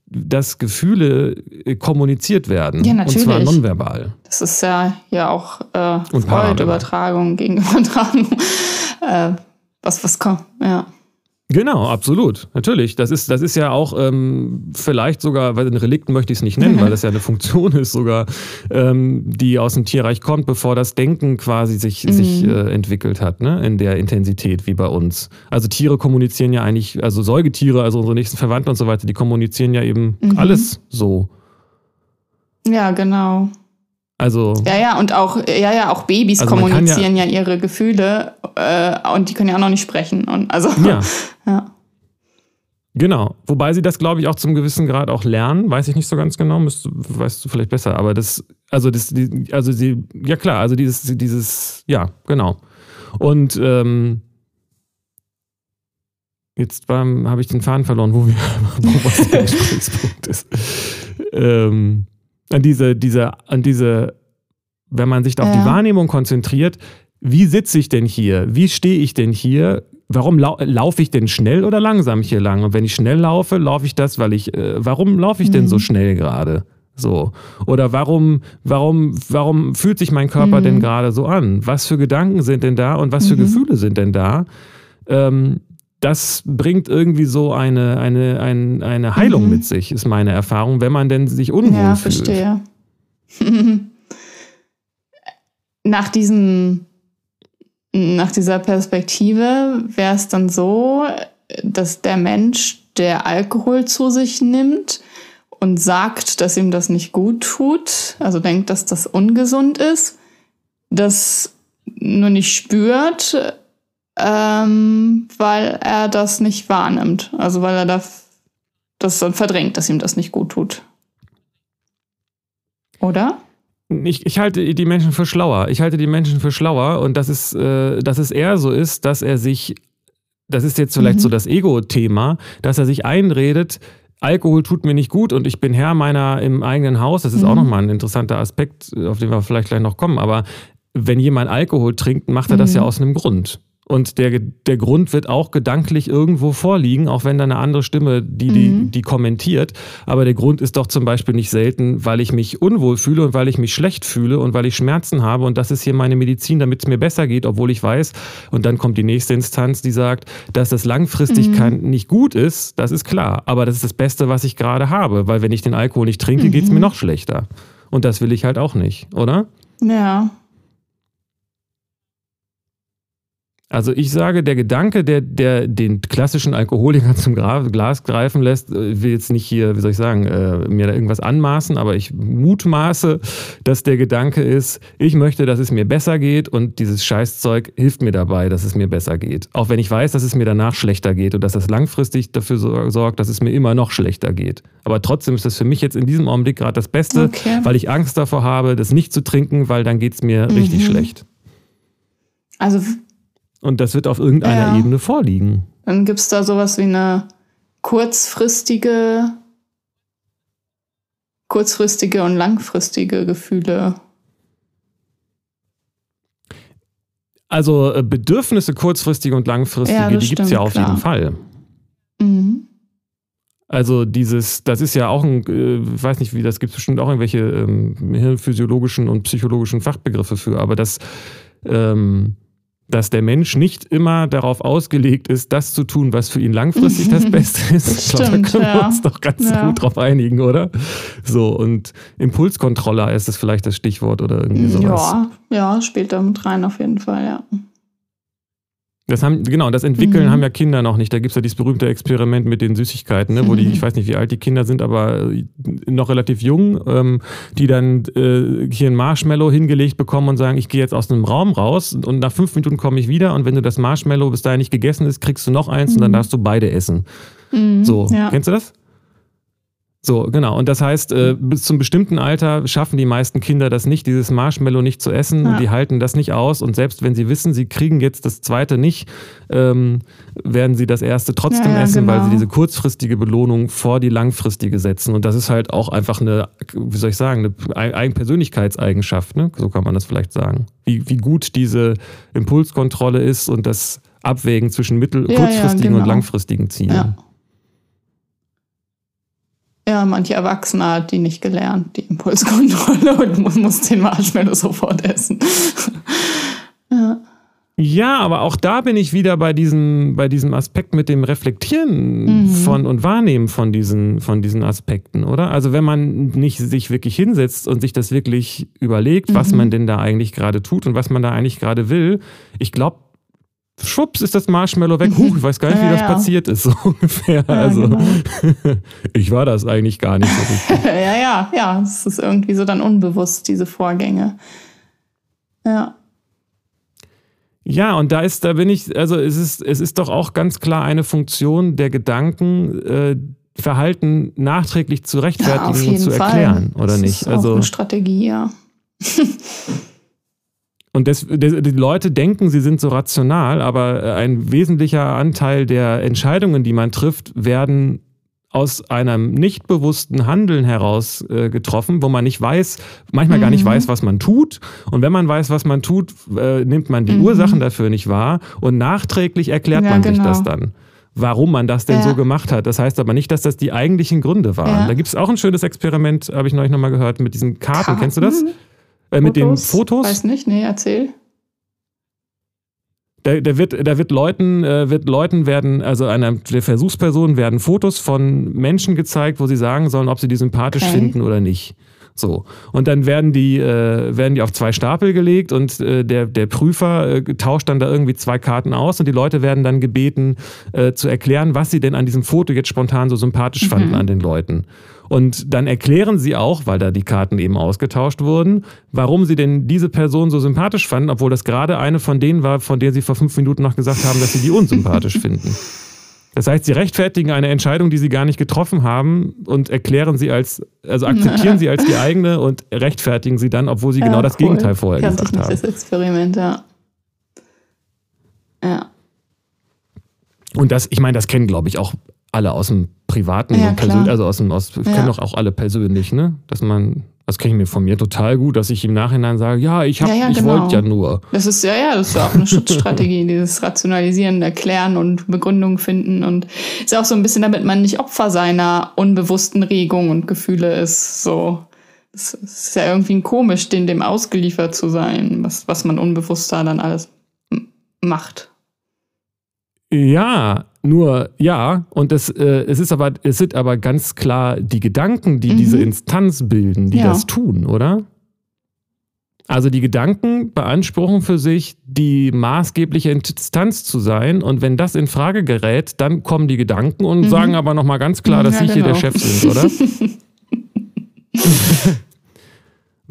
dass Gefühle äh, kommuniziert werden. Ja, Und natürlich. zwar nonverbal. Das ist ja, ja auch äh, Und. Freud-Übertragung gegen Übertragung. äh, was, was kommt, ja. Genau, absolut. Natürlich. Das ist, das ist ja auch ähm, vielleicht sogar, weil ein Relikt möchte ich es nicht nennen, weil das ja eine Funktion ist sogar, ähm, die aus dem Tierreich kommt, bevor das Denken quasi sich, Mhm. sich äh, entwickelt hat, ne? in der Intensität wie bei uns. Also Tiere kommunizieren ja eigentlich, also Säugetiere, also unsere nächsten Verwandten und so weiter, die kommunizieren ja eben Mhm. alles so. Ja, genau. Also Ja, ja, und auch, ja, ja, auch Babys Also kommunizieren ja, ihre Gefühle äh, und die können ja auch noch nicht sprechen. Und also, ja. ja. Genau. Wobei sie das, glaube ich, auch zum gewissen Grad auch lernen. Weiß ich nicht so ganz genau, müsst, weißt du vielleicht besser. Aber das, also das, die, also sie, ja klar, also dieses, dieses, ja, genau. Und ähm, jetzt habe ich den Faden verloren, wo wir, wo was der Gesprächspunkt ist. Ähm, an diese, diese, an diese, wenn man sich auf Ja. die Wahrnehmung konzentriert, wie sitze ich denn hier? Wie stehe ich denn hier? Warum lau laufe ich denn schnell oder langsam hier lang? Und wenn ich schnell laufe, laufe ich das, weil ich, äh, warum laufe ich denn Mhm. so schnell gerade? So. Oder warum, warum, warum fühlt sich mein Körper Mhm. denn gerade so an? Was für Gedanken sind denn da und was für Mhm. Gefühle sind denn da? Ähm, das bringt irgendwie so eine, eine, ein, eine Heilung Mhm. mit sich, ist meine Erfahrung, wenn man denn sich unwohl Ja, fühlt. verstehe. nach diesen, nach dieser Perspektive wäre es dann so, dass der Mensch, der Alkohol zu sich nimmt und sagt, dass ihm das nicht gut tut, also denkt, dass das ungesund ist, das nur nicht spürt, ähm, weil er das nicht wahrnimmt. Also weil er das, das dann verdrängt, dass ihm das nicht gut tut. Oder? Ich, ich halte die Menschen für schlauer. Ich halte die Menschen für schlauer und dass es, äh, dass es eher so ist, dass er sich, das ist jetzt vielleicht Mhm. so das Ego-Thema, dass er sich einredet, Alkohol tut mir nicht gut und ich bin Herr meiner im eigenen Haus. Das ist auch Mhm. nochmal ein interessanter Aspekt, auf den wir vielleicht gleich noch kommen. Aber wenn jemand Alkohol trinkt, macht er das Mhm. ja aus einem Grund. Und der, der Grund wird auch gedanklich irgendwo vorliegen, auch wenn da eine andere Stimme die, die, Mhm. die kommentiert. Aber der Grund ist doch zum Beispiel nicht selten, weil ich mich unwohl fühle und weil ich mich schlecht fühle und weil ich Schmerzen habe. Und das ist hier meine Medizin, damit es mir besser geht, obwohl ich weiß. Und dann kommt die nächste Instanz, die sagt, dass das langfristig Mhm. kein, nicht gut ist. Das ist klar. Aber das ist das Beste, was ich gerade habe. Weil wenn ich den Alkohol nicht trinke, geht es Mhm. mir noch schlechter. Und das will ich halt auch nicht, oder? Ja. Also ich sage, der Gedanke, der, der den klassischen Alkoholiker zum Glas greifen lässt, äh, will jetzt nicht hier, wie soll ich sagen, äh, mir da irgendwas anmaßen, aber ich mutmaße, dass der Gedanke ist, ich möchte, dass es mir besser geht und dieses Scheißzeug hilft mir dabei, dass es mir besser geht. Auch wenn ich weiß, dass es mir danach schlechter geht und dass das langfristig dafür so- sorgt, dass es mir immer noch schlechter geht. Aber trotzdem ist das für mich jetzt in diesem Augenblick gerade das Beste, Okay. weil ich Angst davor habe, das nicht zu trinken, weil dann geht es mir richtig Mhm. schlecht. Also Und das wird auf irgendeiner Ja. Ebene vorliegen. dann gibt es da sowas wie eine kurzfristige, kurzfristige und langfristige Gefühle. Also äh, Bedürfnisse kurzfristige und langfristige, Ja, die gibt es ja auf klar. jeden Fall. Mhm. Also dieses, das ist ja auch ein, äh, ich weiß nicht wie, das gibt es bestimmt auch irgendwelche ähm, hirnphysiologischen und psychologischen Fachbegriffe für, aber das, ähm, dass der Mensch nicht immer darauf ausgelegt ist, das zu tun, was für ihn langfristig das Beste ist. Ich glaube, da können ja. wir uns doch ganz ja. gut drauf einigen, oder? So, und Impulskontrolle ist das vielleicht das Stichwort oder irgendwie sowas. Ja, ja, spielt da mit rein auf jeden Fall, ja. Das haben, genau, das Entwickeln mhm. haben ja Kinder noch nicht. Da gibt es ja dieses berühmte Experiment mit den Süßigkeiten, ne, wo die, ich weiß nicht, wie alt die Kinder sind, aber noch relativ jung, ähm, die dann äh, hier ein Marshmallow hingelegt bekommen und sagen, ich gehe jetzt aus einem Raum raus und nach fünf Minuten komme ich wieder und wenn du das Marshmallow bis dahin nicht gegessen ist, kriegst du noch eins mhm. und dann mhm. darfst du beide essen. Mhm, so, ja. kennst du das? So, genau. Und das heißt, äh, bis zum bestimmten Alter schaffen die meisten Kinder das nicht, dieses Marshmallow nicht zu essen. Ja. Die halten das nicht aus. Und selbst wenn sie wissen, sie kriegen jetzt das zweite nicht, ähm, werden sie das erste trotzdem ja, ja, essen, genau. weil sie diese kurzfristige Belohnung vor die langfristige setzen. Und das ist halt auch einfach eine, wie soll ich sagen, eine Persönlichkeitseigenschaft. Ne? So kann man das vielleicht sagen. Wie, wie gut diese Impulskontrolle ist und das Abwägen zwischen mittel-, kurzfristigen genau. und langfristigen Zielen. Ja. Manche Erwachsene hat die nicht gelernt, die Impulskontrolle und muss, muss den Marshmallow sofort essen. ja. Ja, aber auch da bin ich wieder bei diesem, bei diesem Aspekt mit dem Reflektieren mhm. von und Wahrnehmen von diesen, von diesen Aspekten, oder? Also wenn man nicht sich wirklich hinsetzt und sich das wirklich überlegt, mhm. was man denn da eigentlich gerade tut und was man da eigentlich gerade will, ich glaube, schwupps ist das Marshmallow weg. Huch, ich weiß gar nicht, wie das ja. passiert ist, so ungefähr. Ja, also, genau. ich war das eigentlich gar nicht so ja, ja, ja. Es ist irgendwie so dann unbewusst, diese Vorgänge. Ja. Ja, und da ist, da bin ich, also es ist, es ist doch auch ganz klar eine Funktion der Gedanken, äh, Verhalten nachträglich zu rechtfertigen ja, und zu Fall. erklären, oder das nicht? Ist also auch eine Strategie, ja. Und das, das, die Leute denken, sie sind so rational, aber äh, ein wesentlicher Anteil der Entscheidungen, die man trifft, werden aus einem nicht bewussten Handeln heraus äh, getroffen, wo man nicht weiß, manchmal mhm. gar nicht mhm. weiß, was man tut. Und wenn man weiß, was man tut, äh, nimmt man die mhm. Ursachen dafür nicht wahr und nachträglich erklärt ja, man genau. sich das dann warum man das denn ja. so gemacht hat. Das heißt aber nicht, dass das die eigentlichen Gründe waren. Ja. Da gibt es auch ein schönes Experiment, habe ich neulich nochmal gehört, mit diesen Karten. Karten. Kennst du das? Äh, mit den Fotos? Weiß nicht, nee, erzähl. Da, da, wird, da wird Leuten, äh, wird Leuten werden, also einer der Versuchspersonen werden Fotos von Menschen gezeigt, wo sie sagen sollen, ob sie die sympathisch okay. finden oder nicht. So. Und dann werden die, äh, werden die auf zwei Stapel gelegt und äh, der, der Prüfer äh, tauscht dann da irgendwie zwei Karten aus und die Leute werden dann gebeten, äh, zu erklären, was sie denn an diesem Foto jetzt spontan so sympathisch fanden mhm. an den Leuten. Und dann erklären sie auch, weil da die Karten eben ausgetauscht wurden, warum sie denn diese Person so sympathisch fanden, obwohl das gerade eine von denen war, von der sie vor fünf Minuten noch gesagt haben, dass sie die unsympathisch finden. Das heißt, sie rechtfertigen eine Entscheidung, die sie gar nicht getroffen haben und erklären sie als, also akzeptieren sie als die eigene und rechtfertigen sie dann, obwohl sie ja, genau das cool. Gegenteil vorher Kannte gesagt ich nicht, haben. Das Experiment, ja. Ja. Und das, ich meine, das kennen, glaube ich, auch alle aus dem privaten ja, persönlich, also aus dem, aus, ja. kennen doch auch alle persönlich, ne? Dass man, das kenne ich mir von mir total gut, dass ich im Nachhinein sage, ja, ich hab, ja, ich genau. wollte ja nur. Das ist ja, ja, das ist ja auch eine Schutzstrategie, dieses Rationalisieren, Erklären und Begründung finden und ist ja auch so ein bisschen, damit man nicht Opfer seiner unbewussten Regung und Gefühle ist, so. Es ist ja irgendwie komisch, den dem ausgeliefert zu sein, was, was man unbewusst da dann alles macht. Ja, nur ja, und das, äh, es ist aber, es sind aber ganz klar die Gedanken, die mhm. diese Instanz bilden, die ja. das tun, oder? Also die Gedanken beanspruchen für sich, die maßgebliche Instanz zu sein. Und wenn das in Frage gerät, dann kommen die Gedanken und mhm. sagen aber nochmal ganz klar, dass ja, sie genau. hier der genau. Chef sind, oder?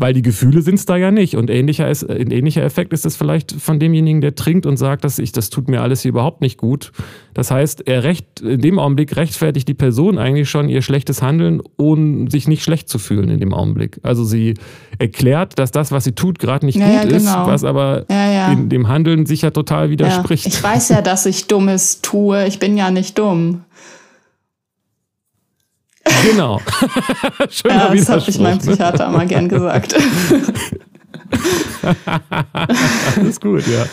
Weil die Gefühle sind es da ja nicht. Und ähnlicher ist, ein ähnlicher Effekt ist es vielleicht von demjenigen, der trinkt und sagt, dass ich, das tut mir alles hier überhaupt nicht gut. Das heißt, er recht, in dem Augenblick rechtfertigt die Person eigentlich schon ihr schlechtes Handeln, ohne sich nicht schlecht zu fühlen in dem Augenblick. Also sie erklärt, dass das, was sie tut, gerade nicht ja, gut ja, genau. ist, was aber ja, in dem Handeln sicher total widerspricht. Ich weiß ja, dass ich Dummes tue. Ich bin ja nicht dumm. Genau. Ja, das habe ich meinem Psychiater immer gern gesagt. das ist gut, ja.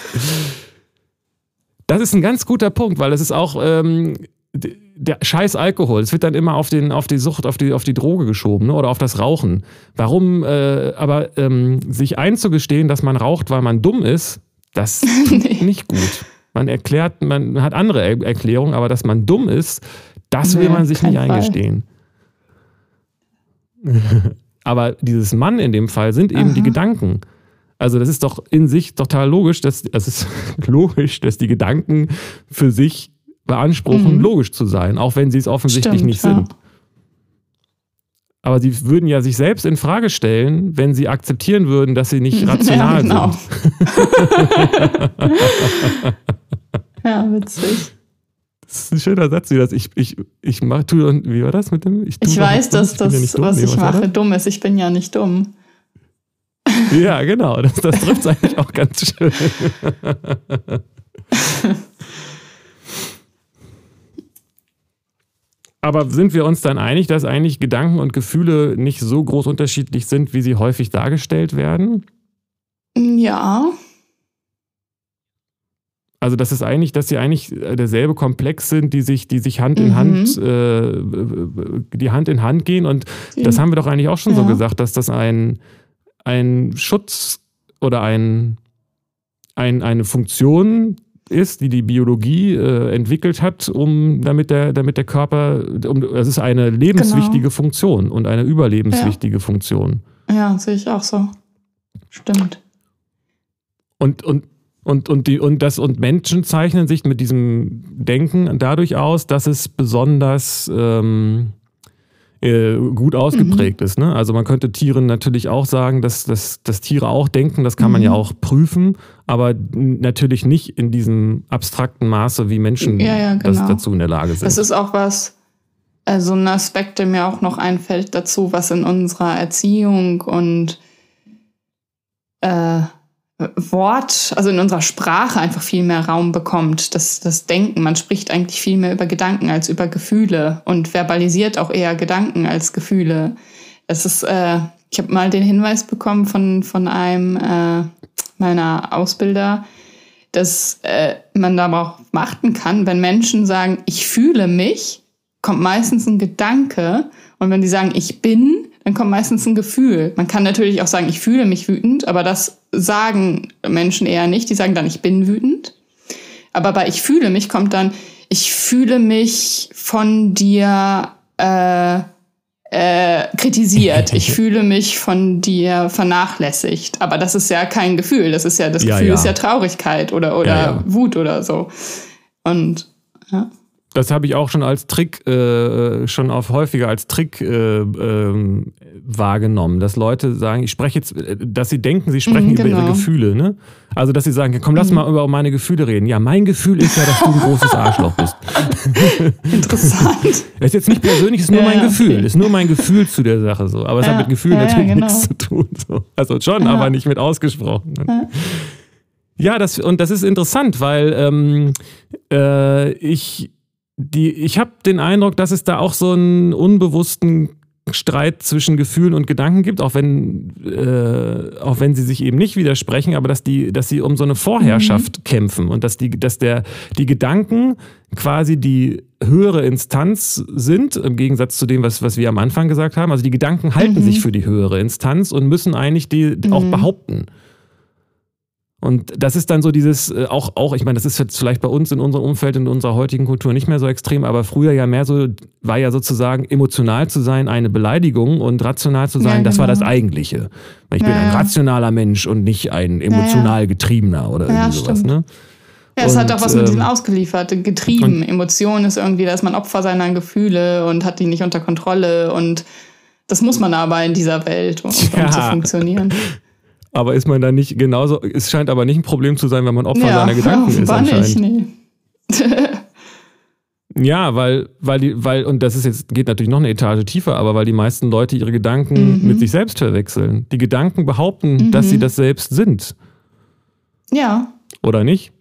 Das ist ein ganz guter Punkt, weil es ist auch ähm, der scheiß Alkohol. Es wird dann immer auf, den, auf die Sucht, auf die, auf die Droge geschoben ne? oder auf das Rauchen. Warum äh, aber ähm, sich einzugestehen, dass man raucht, weil man dumm ist, Das nee. nicht gut. Man erklärt, man hat andere er Erklärungen, aber dass man dumm ist, das will man sich nicht Fall. eingestehen. Aber dieses Mann in dem Fall sind eben Aha. die Gedanken. Also das ist doch in sich total logisch, dass es ist logisch, dass die Gedanken für sich beanspruchen, mhm. logisch zu sein, auch wenn sie es offensichtlich Stimmt, nicht ja. sind. Aber sie würden ja sich selbst in Frage stellen, wenn sie akzeptieren würden, dass sie nicht rational ja, genau. sind. ja, witzig. Das ist ein schöner Satz, wie das ich, ich, ich mach, tu, wie war das mit dem? Ich, ich weiß, dass das, ja was nee, ich was mache, dumm ist. Ich bin ja nicht dumm. Ja, genau. Das, das trifft es eigentlich auch ganz schön. Aber sind wir uns dann einig, dass eigentlich Gedanken und Gefühle nicht so groß unterschiedlich sind, wie sie häufig dargestellt werden? Ja. Also das ist eigentlich, dass sie eigentlich äh, derselbe Komplex sind, die sich, die sich Hand in mhm. Hand, äh, die Hand in Hand gehen. Und das haben wir doch eigentlich auch schon ja. so gesagt, dass das ein, ein Schutz oder ein, ein, eine Funktion ist, die die Biologie äh, entwickelt hat, um damit der, damit der Körper, um, es ist eine lebenswichtige genau. Funktion und eine überlebenswichtige ja. Funktion. Ja, sehe ich auch so. Stimmt. Und, und, und, und, die, und, das, und Menschen zeichnen sich mit diesem Denken dadurch aus, dass es besonders ähm, äh, gut ausgeprägt mhm. ist. Ne? Also man könnte Tieren natürlich auch sagen, dass, dass, dass Tiere auch denken, das kann mhm. man ja mhm. auch prüfen, aber natürlich nicht in diesem abstrakten Maße, wie Menschen ja, ja, genau. das dazu in der Lage sind. Das ist auch was, also ein Aspekt, der mir auch noch einfällt dazu, was in unserer Erziehung und äh, Wort, also in unserer Sprache einfach viel mehr Raum bekommt. Das, das Denken, man spricht eigentlich viel mehr über Gedanken als über Gefühle und verbalisiert auch eher Gedanken als Gefühle. Es ist, äh, ich habe mal den Hinweis bekommen von, von einem äh, meiner Ausbilder, dass äh, man darauf achten kann, wenn Menschen sagen, ich fühle mich, kommt meistens ein Gedanke. Und wenn die sagen, ich bin, dann kommt meistens ein Gefühl. Man kann natürlich auch sagen, ich fühle mich wütend, aber das sagen Menschen eher nicht. Die sagen dann, ich bin wütend. Aber bei ich fühle mich kommt dann, ich fühle mich von dir äh, äh, kritisiert. Ich fühle mich von dir vernachlässigt. Aber das ist ja kein Gefühl. Das ist ja, das ja, Gefühl ja. ist ja Traurigkeit oder, oder ja, Wut oder so. Und ja. Das habe ich auch schon als Trick, äh, schon auf häufiger als Trick äh, äh, wahrgenommen, dass Leute sagen, ich spreche jetzt, dass sie denken, sie sprechen mhm, genau. über ihre genau. Gefühle. Ne? Also, dass sie sagen, komm, lass mhm. mal über meine Gefühle reden. Ja, mein Gefühl ist ja, dass du ein großes Arschloch bist. Interessant. Ist jetzt nicht persönlich, ist nur ja, mein Gefühl. Es ist nur mein Gefühl zu der Sache so. Aber es ja, hat mit Gefühlen ja, natürlich genau. nichts zu tun. So. Also schon, aber nicht mit ausgesprochen. Ja, das, und das ist interessant, weil ähm, äh, ich die, ich habe den Eindruck, dass es da auch so einen unbewussten Streit zwischen Gefühlen und Gedanken gibt, auch wenn, äh, auch wenn sie sich eben nicht widersprechen, aber dass die, dass sie um so eine Vorherrschaft mhm. kämpfen und dass die, dass der, die Gedanken quasi die höhere Instanz sind, im Gegensatz zu dem, was, was wir am Anfang gesagt haben. Also die Gedanken halten mhm. sich für die höhere Instanz und müssen eigentlich die mhm. auch behaupten. Und das ist dann so dieses, äh, auch, auch, ich meine, das ist jetzt vielleicht bei uns in unserem Umfeld, in unserer heutigen Kultur nicht mehr so extrem, aber früher ja mehr so, war ja sozusagen emotional zu sein eine Beleidigung und rational zu sein, ja, genau. das war das genau. Eigentliche. Ich ja, bin ein rationaler Mensch und nicht ein emotional getriebener oder irgendwie sowas, ne? Ja, es und, hat auch was mit diesem ähm, Ausgelieferte, getrieben. Emotion ist irgendwie, da ist man Opfer seiner Gefühle und hat die nicht unter Kontrolle und das muss man aber in dieser Welt, um, um zu funktionieren. Aber ist man dann nicht genauso, es scheint aber nicht ein Problem zu sein, wenn man Opfer ja, seiner Gedanken ist anscheinend. Nicht, nee. ja, weil, weil die, weil, und das ist jetzt, geht natürlich noch eine Etage tiefer, aber weil die meisten Leute ihre Gedanken mhm. mit sich selbst verwechseln. Die Gedanken behaupten, mhm. dass sie mhm. das selbst sind. Ja. Oder nicht?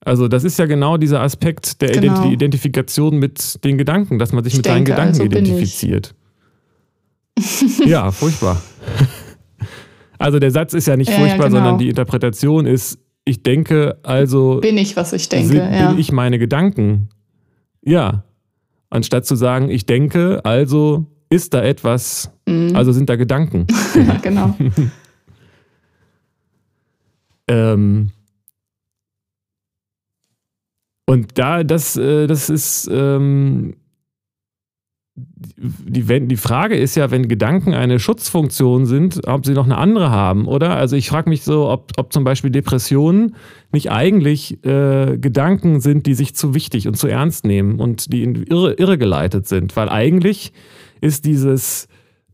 Also das ist ja genau dieser Aspekt der genau. Identifikation mit den Gedanken, dass man sich ich mit denke, seinen Gedanken also identifiziert. ja, furchtbar. Also der Satz ist ja nicht ja, furchtbar, ja, genau. sondern die Interpretation ist, ich denke, also bin ich, was ich denke. Sind, ja. Bin ich meine Gedanken. Ja. Anstatt zu sagen, ich denke, also ist da etwas, mhm. also sind da Gedanken. ja, genau. Ähm, und da, das, äh, das ist, ähm, die, wenn, die Frage ist ja, wenn Gedanken eine Schutzfunktion sind, ob sie noch eine andere haben, oder? Also ich frage mich so, ob, ob zum Beispiel Depressionen nicht eigentlich äh, Gedanken sind, die sich zu wichtig und zu ernst nehmen und die irre, irregeleitet sind. Weil eigentlich ist dieses,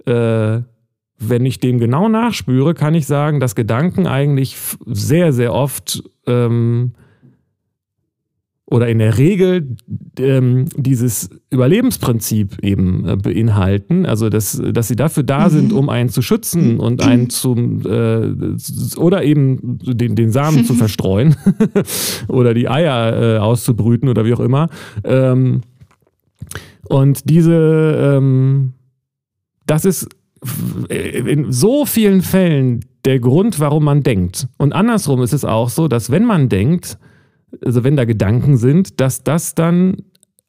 äh, wenn ich dem genau nachspüre, kann ich sagen, dass Gedanken eigentlich sehr, sehr oft ähm, oder in der Regel ähm, dieses Überlebensprinzip eben äh, beinhalten, also dass, dass sie dafür da sind, mhm. um einen zu schützen und einen zum äh, oder eben den, den Samen zu verstreuen oder die Eier äh, auszubrüten oder wie auch immer. Ähm, und diese, ähm, das ist in so vielen Fällen der Grund, warum man denkt. Und andersrum ist es auch so, dass wenn man denkt, also wenn da Gedanken sind, dass das dann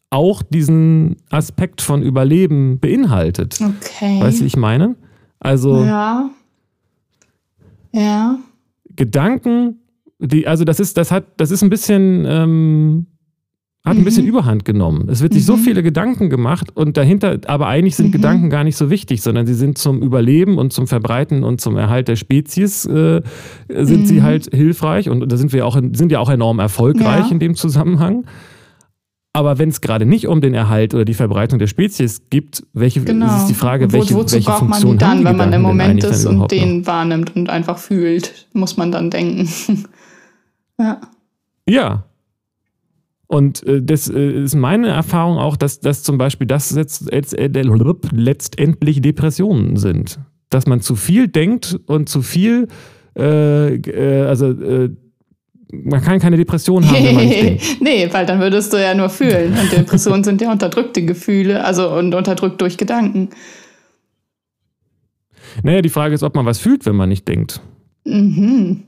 auch diesen Aspekt von Überleben beinhaltet. Okay. Weißt du, wie ich meine? Also. Ja. Ja. Gedanken, die, also das ist, das hat, das ist ein bisschen, ähm, hat ein mhm. bisschen Überhand genommen. Es wird sich mhm. so viele Gedanken gemacht und dahinter, aber eigentlich sind mhm. Gedanken gar nicht so wichtig, sondern sie sind zum Überleben und zum Verbreiten und zum Erhalt der Spezies äh, sind sie mhm. halt hilfreich und da sind wir auch sind ja auch enorm erfolgreich ja. in dem Zusammenhang. Aber wenn es gerade nicht um den Erhalt oder die Verbreitung der Spezies gibt, welche genau. ist die Frage, welche, Wo, wozu welche braucht Funktion man die dann, wenn man im Moment ist und den noch? wahrnimmt und einfach fühlt, muss man dann denken. ja. Ja, und äh, das äh, ist meine Erfahrung auch, dass, dass zum Beispiel das jetzt, äh, letztendlich Depressionen sind. Dass man zu viel denkt und zu viel, äh, äh, also man kann keine Depression haben, wenn man nicht denkt. nee, weil dann würdest du ja nur fühlen. Und Depressionen sind ja unterdrückte Gefühle, also und unterdrückt durch Gedanken. Naja, die Frage ist, ob man was fühlt, wenn man nicht denkt. Mhm.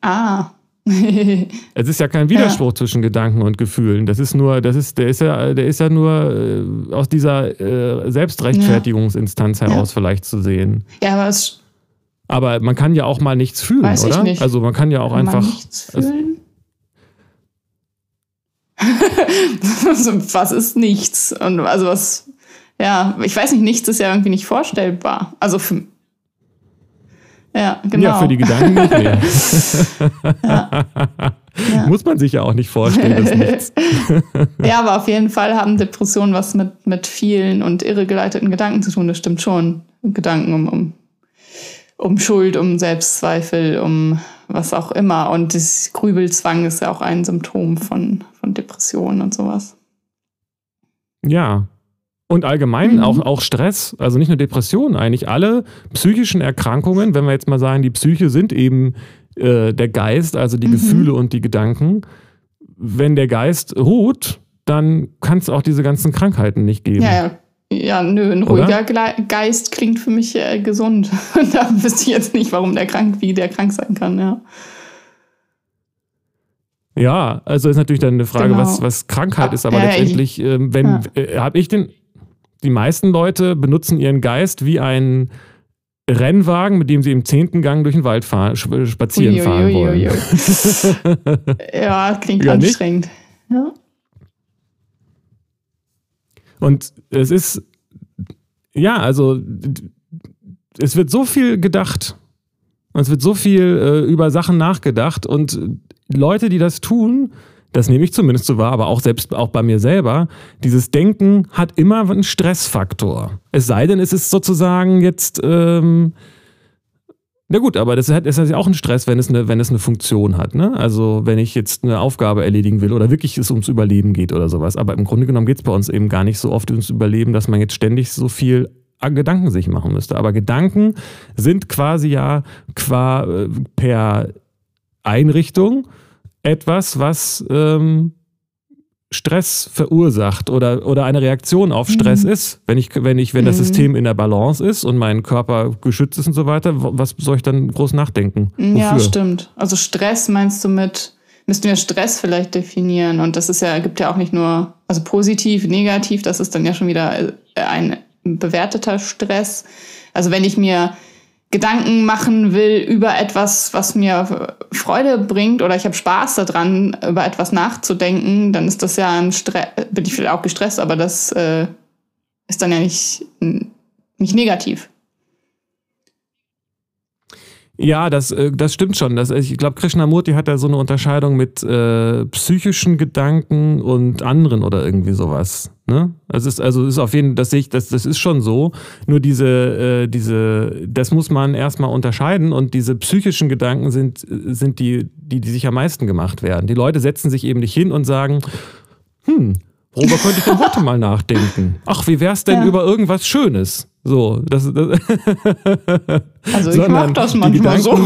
Ah. es ist ja kein Widerspruch ja. zwischen Gedanken und Gefühlen. Das ist nur, das ist, der ist ja, der ist ja nur äh, aus dieser äh, Selbstrechtfertigungsinstanz ja. heraus ja. vielleicht zu sehen. Ja, aber es. Aber man kann ja auch mal nichts fühlen, Weiß oder? Nicht. Also man kann ja auch kann einfach. Man nichts fühlen? was ist nichts? Und also was, ja, ich weiß nicht, nichts ist ja irgendwie nicht vorstellbar. Also für, ja, genau. Ja, für die Gedanken nicht mehr. ja. Ja. Muss man sich ja auch nicht vorstellen, das nichts. ja, aber auf jeden Fall haben Depressionen was mit, mit vielen und irregeleiteten Gedanken zu tun. Das stimmt schon. Gedanken um, um, um Schuld, um Selbstzweifel, um was auch immer. Und das Grübelzwang ist ja auch ein Symptom von, von Depressionen und sowas. Ja, und allgemein mhm. auch, auch Stress, also nicht nur Depressionen, eigentlich alle psychischen Erkrankungen, wenn wir jetzt mal sagen, die Psyche sind eben äh, der Geist, also die mhm. Gefühle und die Gedanken. Wenn der Geist ruht, dann kann es auch diese ganzen Krankheiten nicht geben. Ja, ja. Ja, nö, ein ruhiger Oder? Geist klingt für mich äh, gesund. da wüsste ich jetzt nicht, warum der krank, wie der krank sein kann, ja. Ja, also ist natürlich dann eine Frage, genau. was, was Krankheit ist, aber ja, letztendlich, äh, wenn ja. äh, habe ich den, die meisten Leute benutzen ihren Geist wie einen Rennwagen, mit dem sie im zehnten Gang durch den Wald fahren, spazieren ui, fahren wollen. ja, klingt ja, anstrengend. Ja. Und es ist, ja, also es wird so viel gedacht. Es wird so viel äh, über Sachen nachgedacht und Leute, die das tun, das nehme ich zumindest so wahr, aber auch selbst auch bei mir selber, dieses Denken hat immer einen Stressfaktor. Es sei denn, es ist sozusagen jetzt, ähm, na gut, aber das ist ja auch ein Stress, wenn es eine, wenn es eine Funktion hat. Ne? Also wenn ich jetzt eine Aufgabe erledigen will oder wirklich es ums Überleben geht oder sowas. Aber im Grunde genommen geht es bei uns eben gar nicht so oft ums Überleben, dass man jetzt ständig so viel Gedanken sich machen müsste. Aber Gedanken sind quasi ja qua, äh, per Einrichtung etwas, was ähm, Stress verursacht oder, oder eine Reaktion auf Stress mhm. ist. Wenn ich, wenn ich, wenn das mhm. System in der Balance ist und mein Körper geschützt ist und so weiter, was soll ich dann groß nachdenken? Wofür? Ja, stimmt. Also Stress meinst du mit, müssten wir Stress vielleicht definieren? Und das ist ja, gibt ja auch nicht nur, also positiv, negativ, das ist dann ja schon wieder äh, ein bewerteter Stress. Also wenn ich mir Gedanken machen will über etwas, was mir Freude bringt oder ich habe Spaß daran, über etwas nachzudenken, dann ist das ja ein Stress, bin ich vielleicht auch gestresst, aber das äh, ist dann ja nicht, nicht negativ. Ja, das, äh, das stimmt schon. Das, ich glaube, Krishnamurti hat da so eine Unterscheidung mit äh, psychischen Gedanken und anderen oder irgendwie sowas. Ne? Das ist also ist auf jeden Fall, das sehe ich, das, das ist schon so. Nur diese, äh, diese, das muss man erstmal unterscheiden und diese psychischen Gedanken sind, sind die, die, die sich am meisten gemacht werden. Die Leute setzen sich eben nicht hin und sagen, hm, worüber könnte ich denn heute mal nachdenken? Ach, wie wär's denn ja. über irgendwas Schönes? So, das, das also ich mach das manchmal so.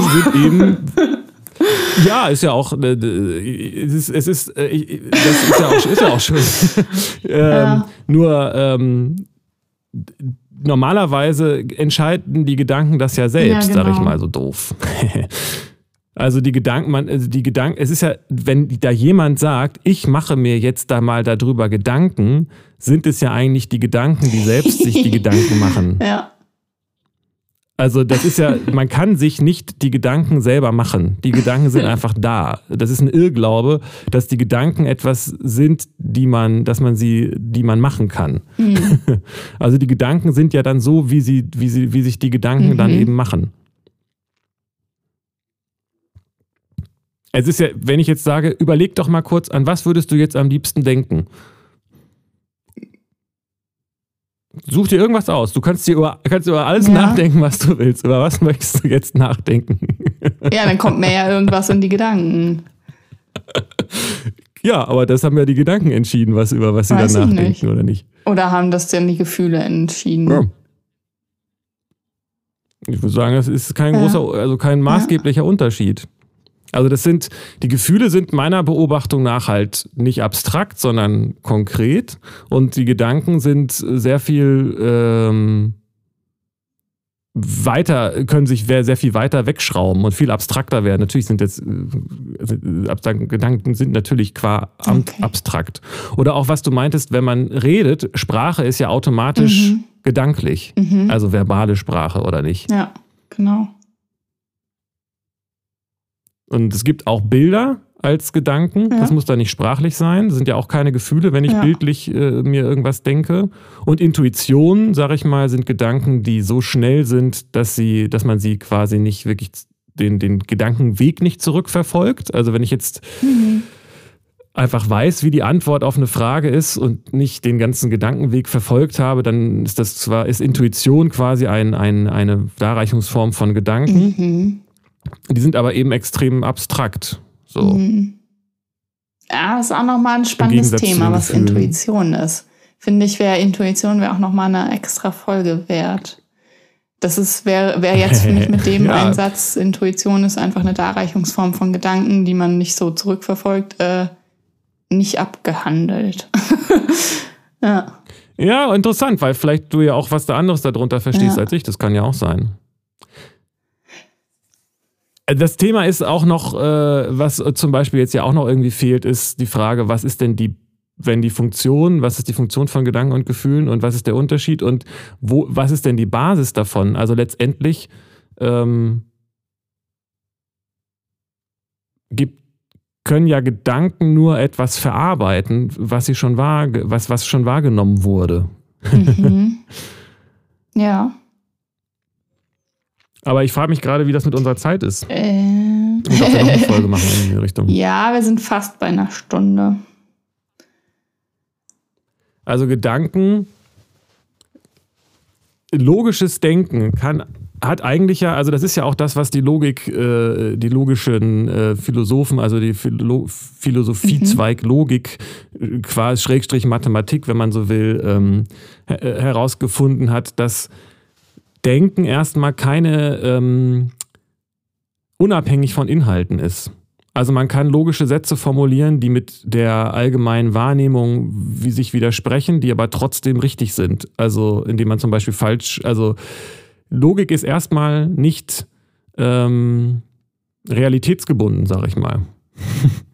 ja, ist ja auch, äh, es ist, es ist, äh, das ist ja auch, ist ja auch schön. ähm, ja. Nur ähm, normalerweise entscheiden die Gedanken das ja selbst, ja, genau. sag ich genau. mal so doof. Also die Gedanken, man, also die Gedanken, es ist ja, wenn da jemand sagt, ich mache mir jetzt da mal darüber Gedanken, sind es ja eigentlich die Gedanken, die selbst sich die Gedanken machen. Ja. Also das ist ja, man kann sich nicht die Gedanken selber machen. Die Gedanken sind einfach da. Das ist ein Irrglaube, dass die Gedanken etwas sind, die man, dass man sie, die man machen kann. Mhm. Also die Gedanken sind ja dann so, wie sie, wie sie, wie sich die Gedanken mhm. dann eben machen. Es ist ja, wenn ich jetzt sage, überleg doch mal kurz, an was würdest du jetzt am liebsten denken? Such dir irgendwas aus. Du kannst dir über, kannst über alles ja. nachdenken, was du willst. Über was möchtest du jetzt nachdenken? Ja, dann kommt mir ja irgendwas in die Gedanken. Ja, aber das haben ja die Gedanken entschieden, was über was sie Weiß dann nachdenken nicht. oder nicht. Oder haben das denn die Gefühle entschieden? Ja. Ich würde sagen, das ist kein ja. großer, also kein maßgeblicher. Unterschied. Also das sind, die Gefühle sind meiner Beobachtung nach halt nicht abstrakt, sondern konkret. Und die Gedanken sind sehr viel ähm, weiter, können sich sehr viel weiter wegschrauben und viel abstrakter werden. Natürlich sind jetzt äh, Gedanken sind natürlich qua okay. abstrakt. Oder auch was du meintest, wenn man redet, Sprache ist ja automatisch mhm. gedanklich. Mhm. Also verbale Sprache oder nicht? Ja, genau. Und es gibt auch Bilder als Gedanken. Ja. Das muss da nicht sprachlich sein. Das sind ja auch keine Gefühle, wenn ich ja. bildlich äh, mir irgendwas denke. Und Intuition, sage ich mal, sind Gedanken, die so schnell sind, dass sie, dass man sie quasi nicht wirklich den, den Gedankenweg nicht zurückverfolgt. Also wenn ich jetzt mhm. einfach weiß, wie die Antwort auf eine Frage ist und nicht den ganzen Gedankenweg verfolgt habe, dann ist das zwar, ist Intuition quasi ein, ein, eine Darreichungsform von Gedanken. Mhm. Die sind aber eben extrem abstrakt. So. Mhm. Ja, das ist auch nochmal ein spannendes Thema, was Intuition ist. Finde ich, wäre Intuition wäre auch nochmal eine extra Folge wert. Das wäre wär jetzt für mich mit dem ja. Einsatz, Intuition ist einfach eine Darreichungsform von Gedanken, die man nicht so zurückverfolgt, äh, nicht abgehandelt. ja. Ja, interessant, weil vielleicht du ja auch was da anderes darunter verstehst ja. als ich. Das kann ja auch sein. Das Thema ist auch noch, äh, was zum Beispiel jetzt ja auch noch irgendwie fehlt, ist die Frage, was ist denn die, wenn die Funktion, was ist die Funktion von Gedanken und Gefühlen und was ist der Unterschied und wo, was ist denn die Basis davon? Also letztendlich ähm, gibt, können ja Gedanken nur etwas verarbeiten, was sie schon wahr, was, was schon wahrgenommen wurde. Mhm. ja. Aber ich frage mich gerade, wie das mit unserer Zeit ist. Äh. Und ob wir noch eine Folge machen in die Richtung. Ja, wir sind fast bei einer Stunde. Also Gedanken, logisches Denken kann hat eigentlich ja, also das ist ja auch das, was die Logik, äh, die logischen äh, Philosophen, also die Philo Philosophiezweig mhm. Logik, äh, quasi Schrägstrich Mathematik, wenn man so will, ähm, herausgefunden hat, dass Denken erstmal keine ähm, unabhängig von Inhalten ist. Also man kann logische Sätze formulieren, die mit der allgemeinen Wahrnehmung wie sich widersprechen, die aber trotzdem richtig sind. Also indem man zum Beispiel falsch, also Logik ist erstmal nicht ähm, realitätsgebunden, sage ich mal.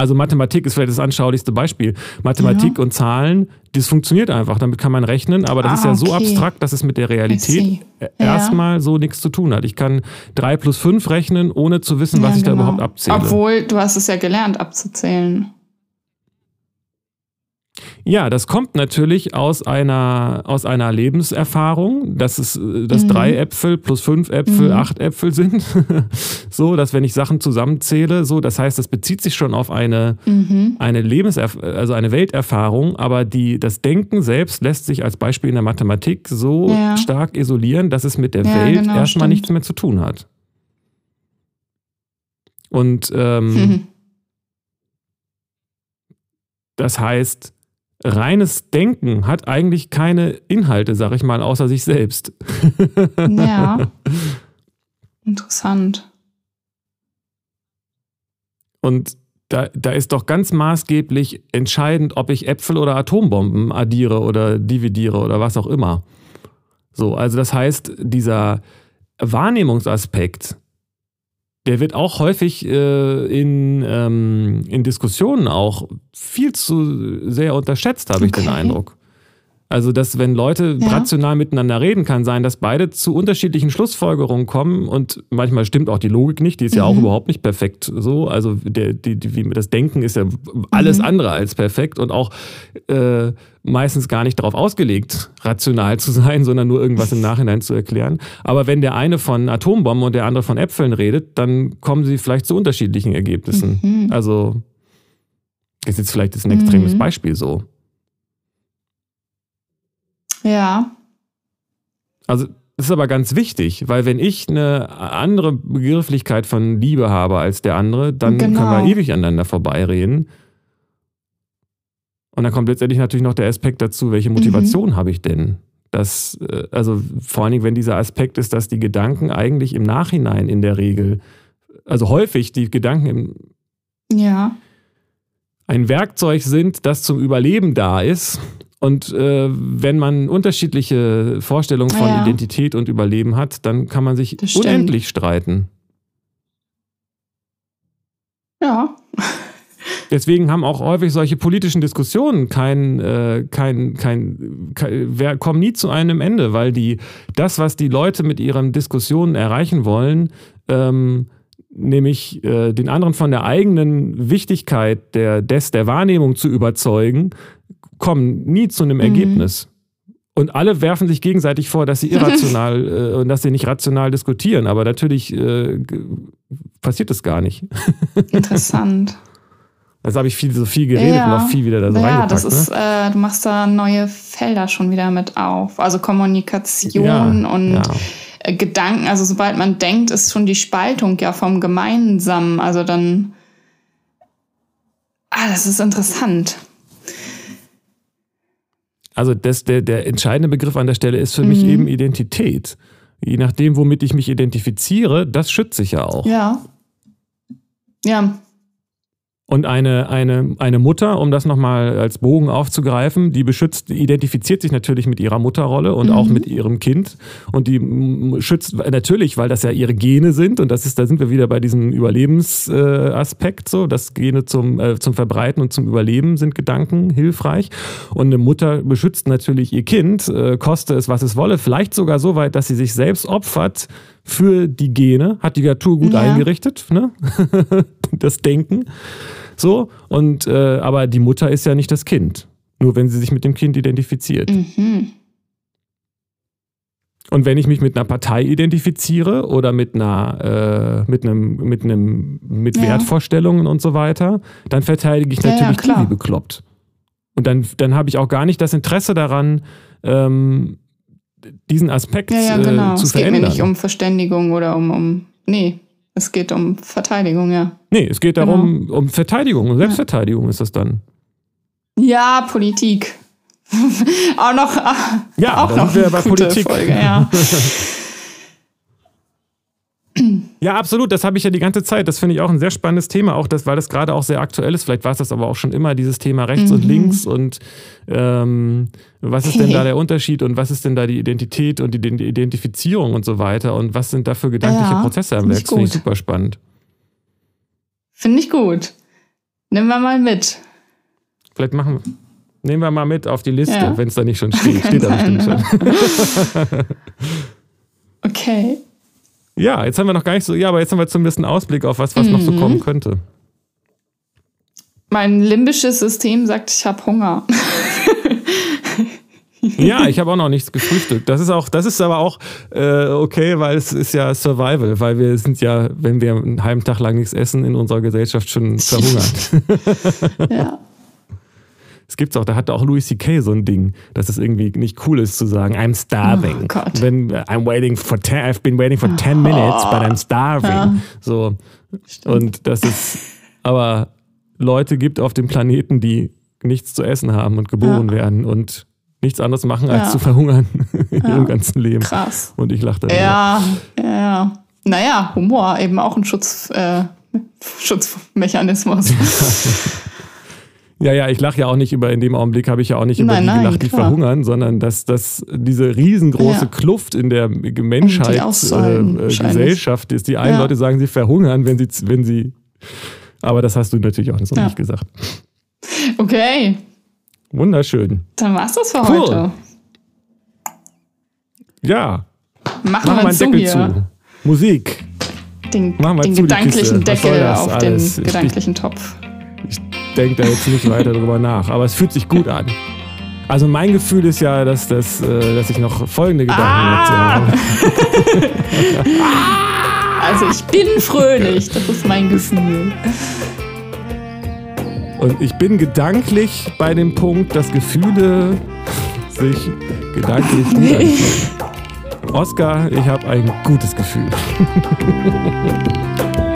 Also Mathematik ist vielleicht das anschaulichste Beispiel. Mathematik ja. und Zahlen, das funktioniert einfach. Damit kann man rechnen, aber das ah, ist ja okay. so abstrakt, dass es mit der Realität ja. erstmal so nichts zu tun hat. Ich kann drei plus fünf rechnen, ohne zu wissen, was ich genau. da überhaupt abzähle. Obwohl, du hast es ja gelernt abzuzählen. Ja, das kommt natürlich aus einer, aus einer Lebenserfahrung, dass es dass mhm. drei Äpfel plus fünf Äpfel mhm. acht Äpfel sind. so, dass wenn ich Sachen zusammenzähle, so, das heißt, das bezieht sich schon auf eine, mhm. eine Lebenserf also eine Welterfahrung, aber die, das Denken selbst lässt sich als Beispiel in der Mathematik so ja. stark isolieren, dass es mit der ja, Welt genau, erstmal stimmt. nichts mehr zu tun hat. Und ähm, das heißt, reines Denken hat eigentlich keine Inhalte, sag ich mal, außer sich selbst. ja. Interessant. Und da, da ist doch ganz maßgeblich entscheidend, ob ich Äpfel oder Atombomben addiere oder dividiere oder was auch immer. So, also das heißt, dieser Wahrnehmungsaspekt, der wird auch häufig äh, in, ähm, in Diskussionen auch viel zu sehr unterschätzt, habe okay. ich den Eindruck. Also, dass wenn Leute ja. rational miteinander reden, kann sein, dass beide zu unterschiedlichen Schlussfolgerungen kommen und manchmal stimmt auch die Logik nicht, die ist mhm. ja auch mhm. überhaupt nicht perfekt so. Also der, die, die, wie das Denken ist ja alles mhm. andere als perfekt und auch äh, meistens gar nicht darauf ausgelegt, rational zu sein, sondern nur irgendwas im Nachhinein zu erklären. Aber wenn der eine von Atombomben und der andere von Äpfeln redet, dann kommen sie vielleicht zu unterschiedlichen Ergebnissen. Mhm. Also ist jetzt vielleicht ein extremes mhm. Beispiel so. Ja. Also das ist aber ganz wichtig, weil wenn ich eine andere Begrifflichkeit von Liebe habe als der andere, dann genau. können wir ewig aneinander vorbeireden. Und dann kommt letztendlich natürlich noch der Aspekt dazu, welche Motivation mhm. habe ich denn? Das, äh, also vor allen Dingen, wenn dieser Aspekt ist, dass die Gedanken eigentlich im Nachhinein in der Regel, also häufig die Gedanken im, ja. ein Werkzeug sind, das zum Überleben da ist und äh, wenn man unterschiedliche Vorstellungen von ja. Identität und Überleben hat, dann kann man sich unendlich streiten. Ja. Deswegen haben auch häufig solche politischen Diskussionen kein, äh, kein, kein, kein, kommen nie zu einem Ende, weil die das, was die Leute mit ihren Diskussionen erreichen wollen, ähm, nämlich äh, den anderen von der eigenen Wichtigkeit der, des, der Wahrnehmung zu überzeugen, kommen nie zu einem mhm. Ergebnis. Und alle werfen sich gegenseitig vor, dass sie irrational äh, und dass sie nicht rational diskutieren. Aber natürlich äh, passiert das gar nicht. Interessant. Also habe ich viel, so viel geredet ja. und auch viel wieder da so ja, reingepackt. Das ist, ne? äh, du machst da neue Felder schon wieder mit auf. Also Kommunikation ja, und. Äh, Gedanken. Also sobald man denkt, ist schon die Spaltung ja vom Gemeinsamen. Also dann. Ah, das ist interessant. Also das, der, der entscheidende Begriff an der Stelle ist für mhm. mich eben Identität. Je nachdem, womit ich mich identifiziere, das schütze ich ja auch. Ja. Ja, und eine, eine, eine Mutter, um das nochmal als Bogen aufzugreifen, die beschützt, identifiziert sich natürlich mit ihrer Mutterrolle und mhm. auch mit ihrem Kind. Und die schützt natürlich, weil das ja ihre Gene sind. Und das ist, da sind wir wieder bei diesem Überlebensaspekt so. Das Gene zum, äh, zum Verbreiten und zum Überleben sind Gedanken hilfreich. Und eine Mutter beschützt natürlich ihr Kind, äh, koste es, was es wolle. Vielleicht sogar so weit, dass sie sich selbst opfert für die Gene, hat die Natur gut ja. eingerichtet, ne? das Denken. So, und äh, aber die Mutter ist ja nicht das Kind. Nur wenn sie sich mit dem Kind identifiziert. Mhm. Und wenn ich mich mit einer Partei identifiziere oder mit einer, äh, mit einem, mit einem, mit ja. Wertvorstellungen und so weiter, dann verteidige ich natürlich ja, ja, die wie bekloppt. Und dann, dann habe ich auch gar nicht das Interesse daran, ähm, diesen Aspekt ja, ja, genau. äh, zu es verändern. Es geht mir nicht um Verständigung oder um, um nee, es geht um Verteidigung, ja. Nee, es geht darum, genau. um Verteidigung, um Selbstverteidigung ja. ist das dann. Ja, Politik. auch noch, ja, auch noch sind wir bei Politik. Folge, ja. Ja, absolut. Das habe ich ja die ganze Zeit. Das finde ich auch ein sehr spannendes Thema, auch das, weil das gerade auch sehr aktuell ist. Vielleicht war es das aber auch schon immer, dieses Thema rechts mhm. und links und ähm, was ist denn da der Unterschied und was ist denn da die Identität und die Identifizierung und so weiter und was sind da für gedankliche ja, Prozesse am Werk? Das finde ich super spannend. Finde ich gut. Nehmen wir mal mit. Vielleicht machen wir. Nehmen wir mal mit auf die Liste, ja. wenn es da nicht schon steht. Steht da bestimmt schon. okay. Ja, jetzt haben wir noch gar nicht so, ja, aber jetzt haben wir zumindest einen Ausblick auf was, was mhm. noch so mhm. kommen könnte. Mein limbisches System sagt, ich habe Hunger. ja, ich habe auch noch nichts gefrühstückt. Das ist auch, das ist aber auch äh, okay, weil es ist ja Survival, weil wir sind ja, wenn wir einen halben Tag lang nichts essen, in unserer Gesellschaft schon verhungert. ja. Es gibt's auch, da hatte auch Louis C.K. so ein Ding, dass es irgendwie nicht cool ist zu sagen, I'm starving. Oh. Wenn I'm waiting for ten, I've been waiting for 10 minutes, but I'm starving. Ja. So. Stimmt. Und das ist, aber Leute gibt auf dem Planeten, die nichts zu essen haben und geboren ja. werden und nichts anderes machen, als ja. zu verhungern in ihrem ganzen Leben. Krass. Und ich lachte. Ja, ja, ja. Naja, Humor, eben auch ein Schutz, äh, Schutzmechanismus. Ja, ja, ich lache ja auch nicht über, in dem Augenblick habe ich ja auch nicht über nein, die nein, gelacht, die verhungern, sondern dass, dass diese riesengroße ja. Kluft in der Menschheitsgesellschaft äh, ist. Die einen ja. Leute sagen, sie verhungern, wenn sie, wenn sie. Aber das hast du natürlich auch noch ja. nicht gesagt. Okay. Wunderschön. Dann war's das für cool. heute. Ja. Machen, Machen wir einen Deckel hier. zu. Musik. Den, den gedanklichen Deckel auf alles? den gedanklichen ich, Topf. Ich denke da jetzt nicht weiter drüber nach, aber es fühlt sich gut an. Also mein Gefühl ist ja, dass, das, äh, dass ich noch folgende Gedanken ah! habe. also ich bin fröhlich, das ist mein Gefühl. Und ich bin gedanklich bei dem Punkt, dass Gefühle sich gedanklich gut anfühlen. Oscar, ich habe ein gutes Gefühl.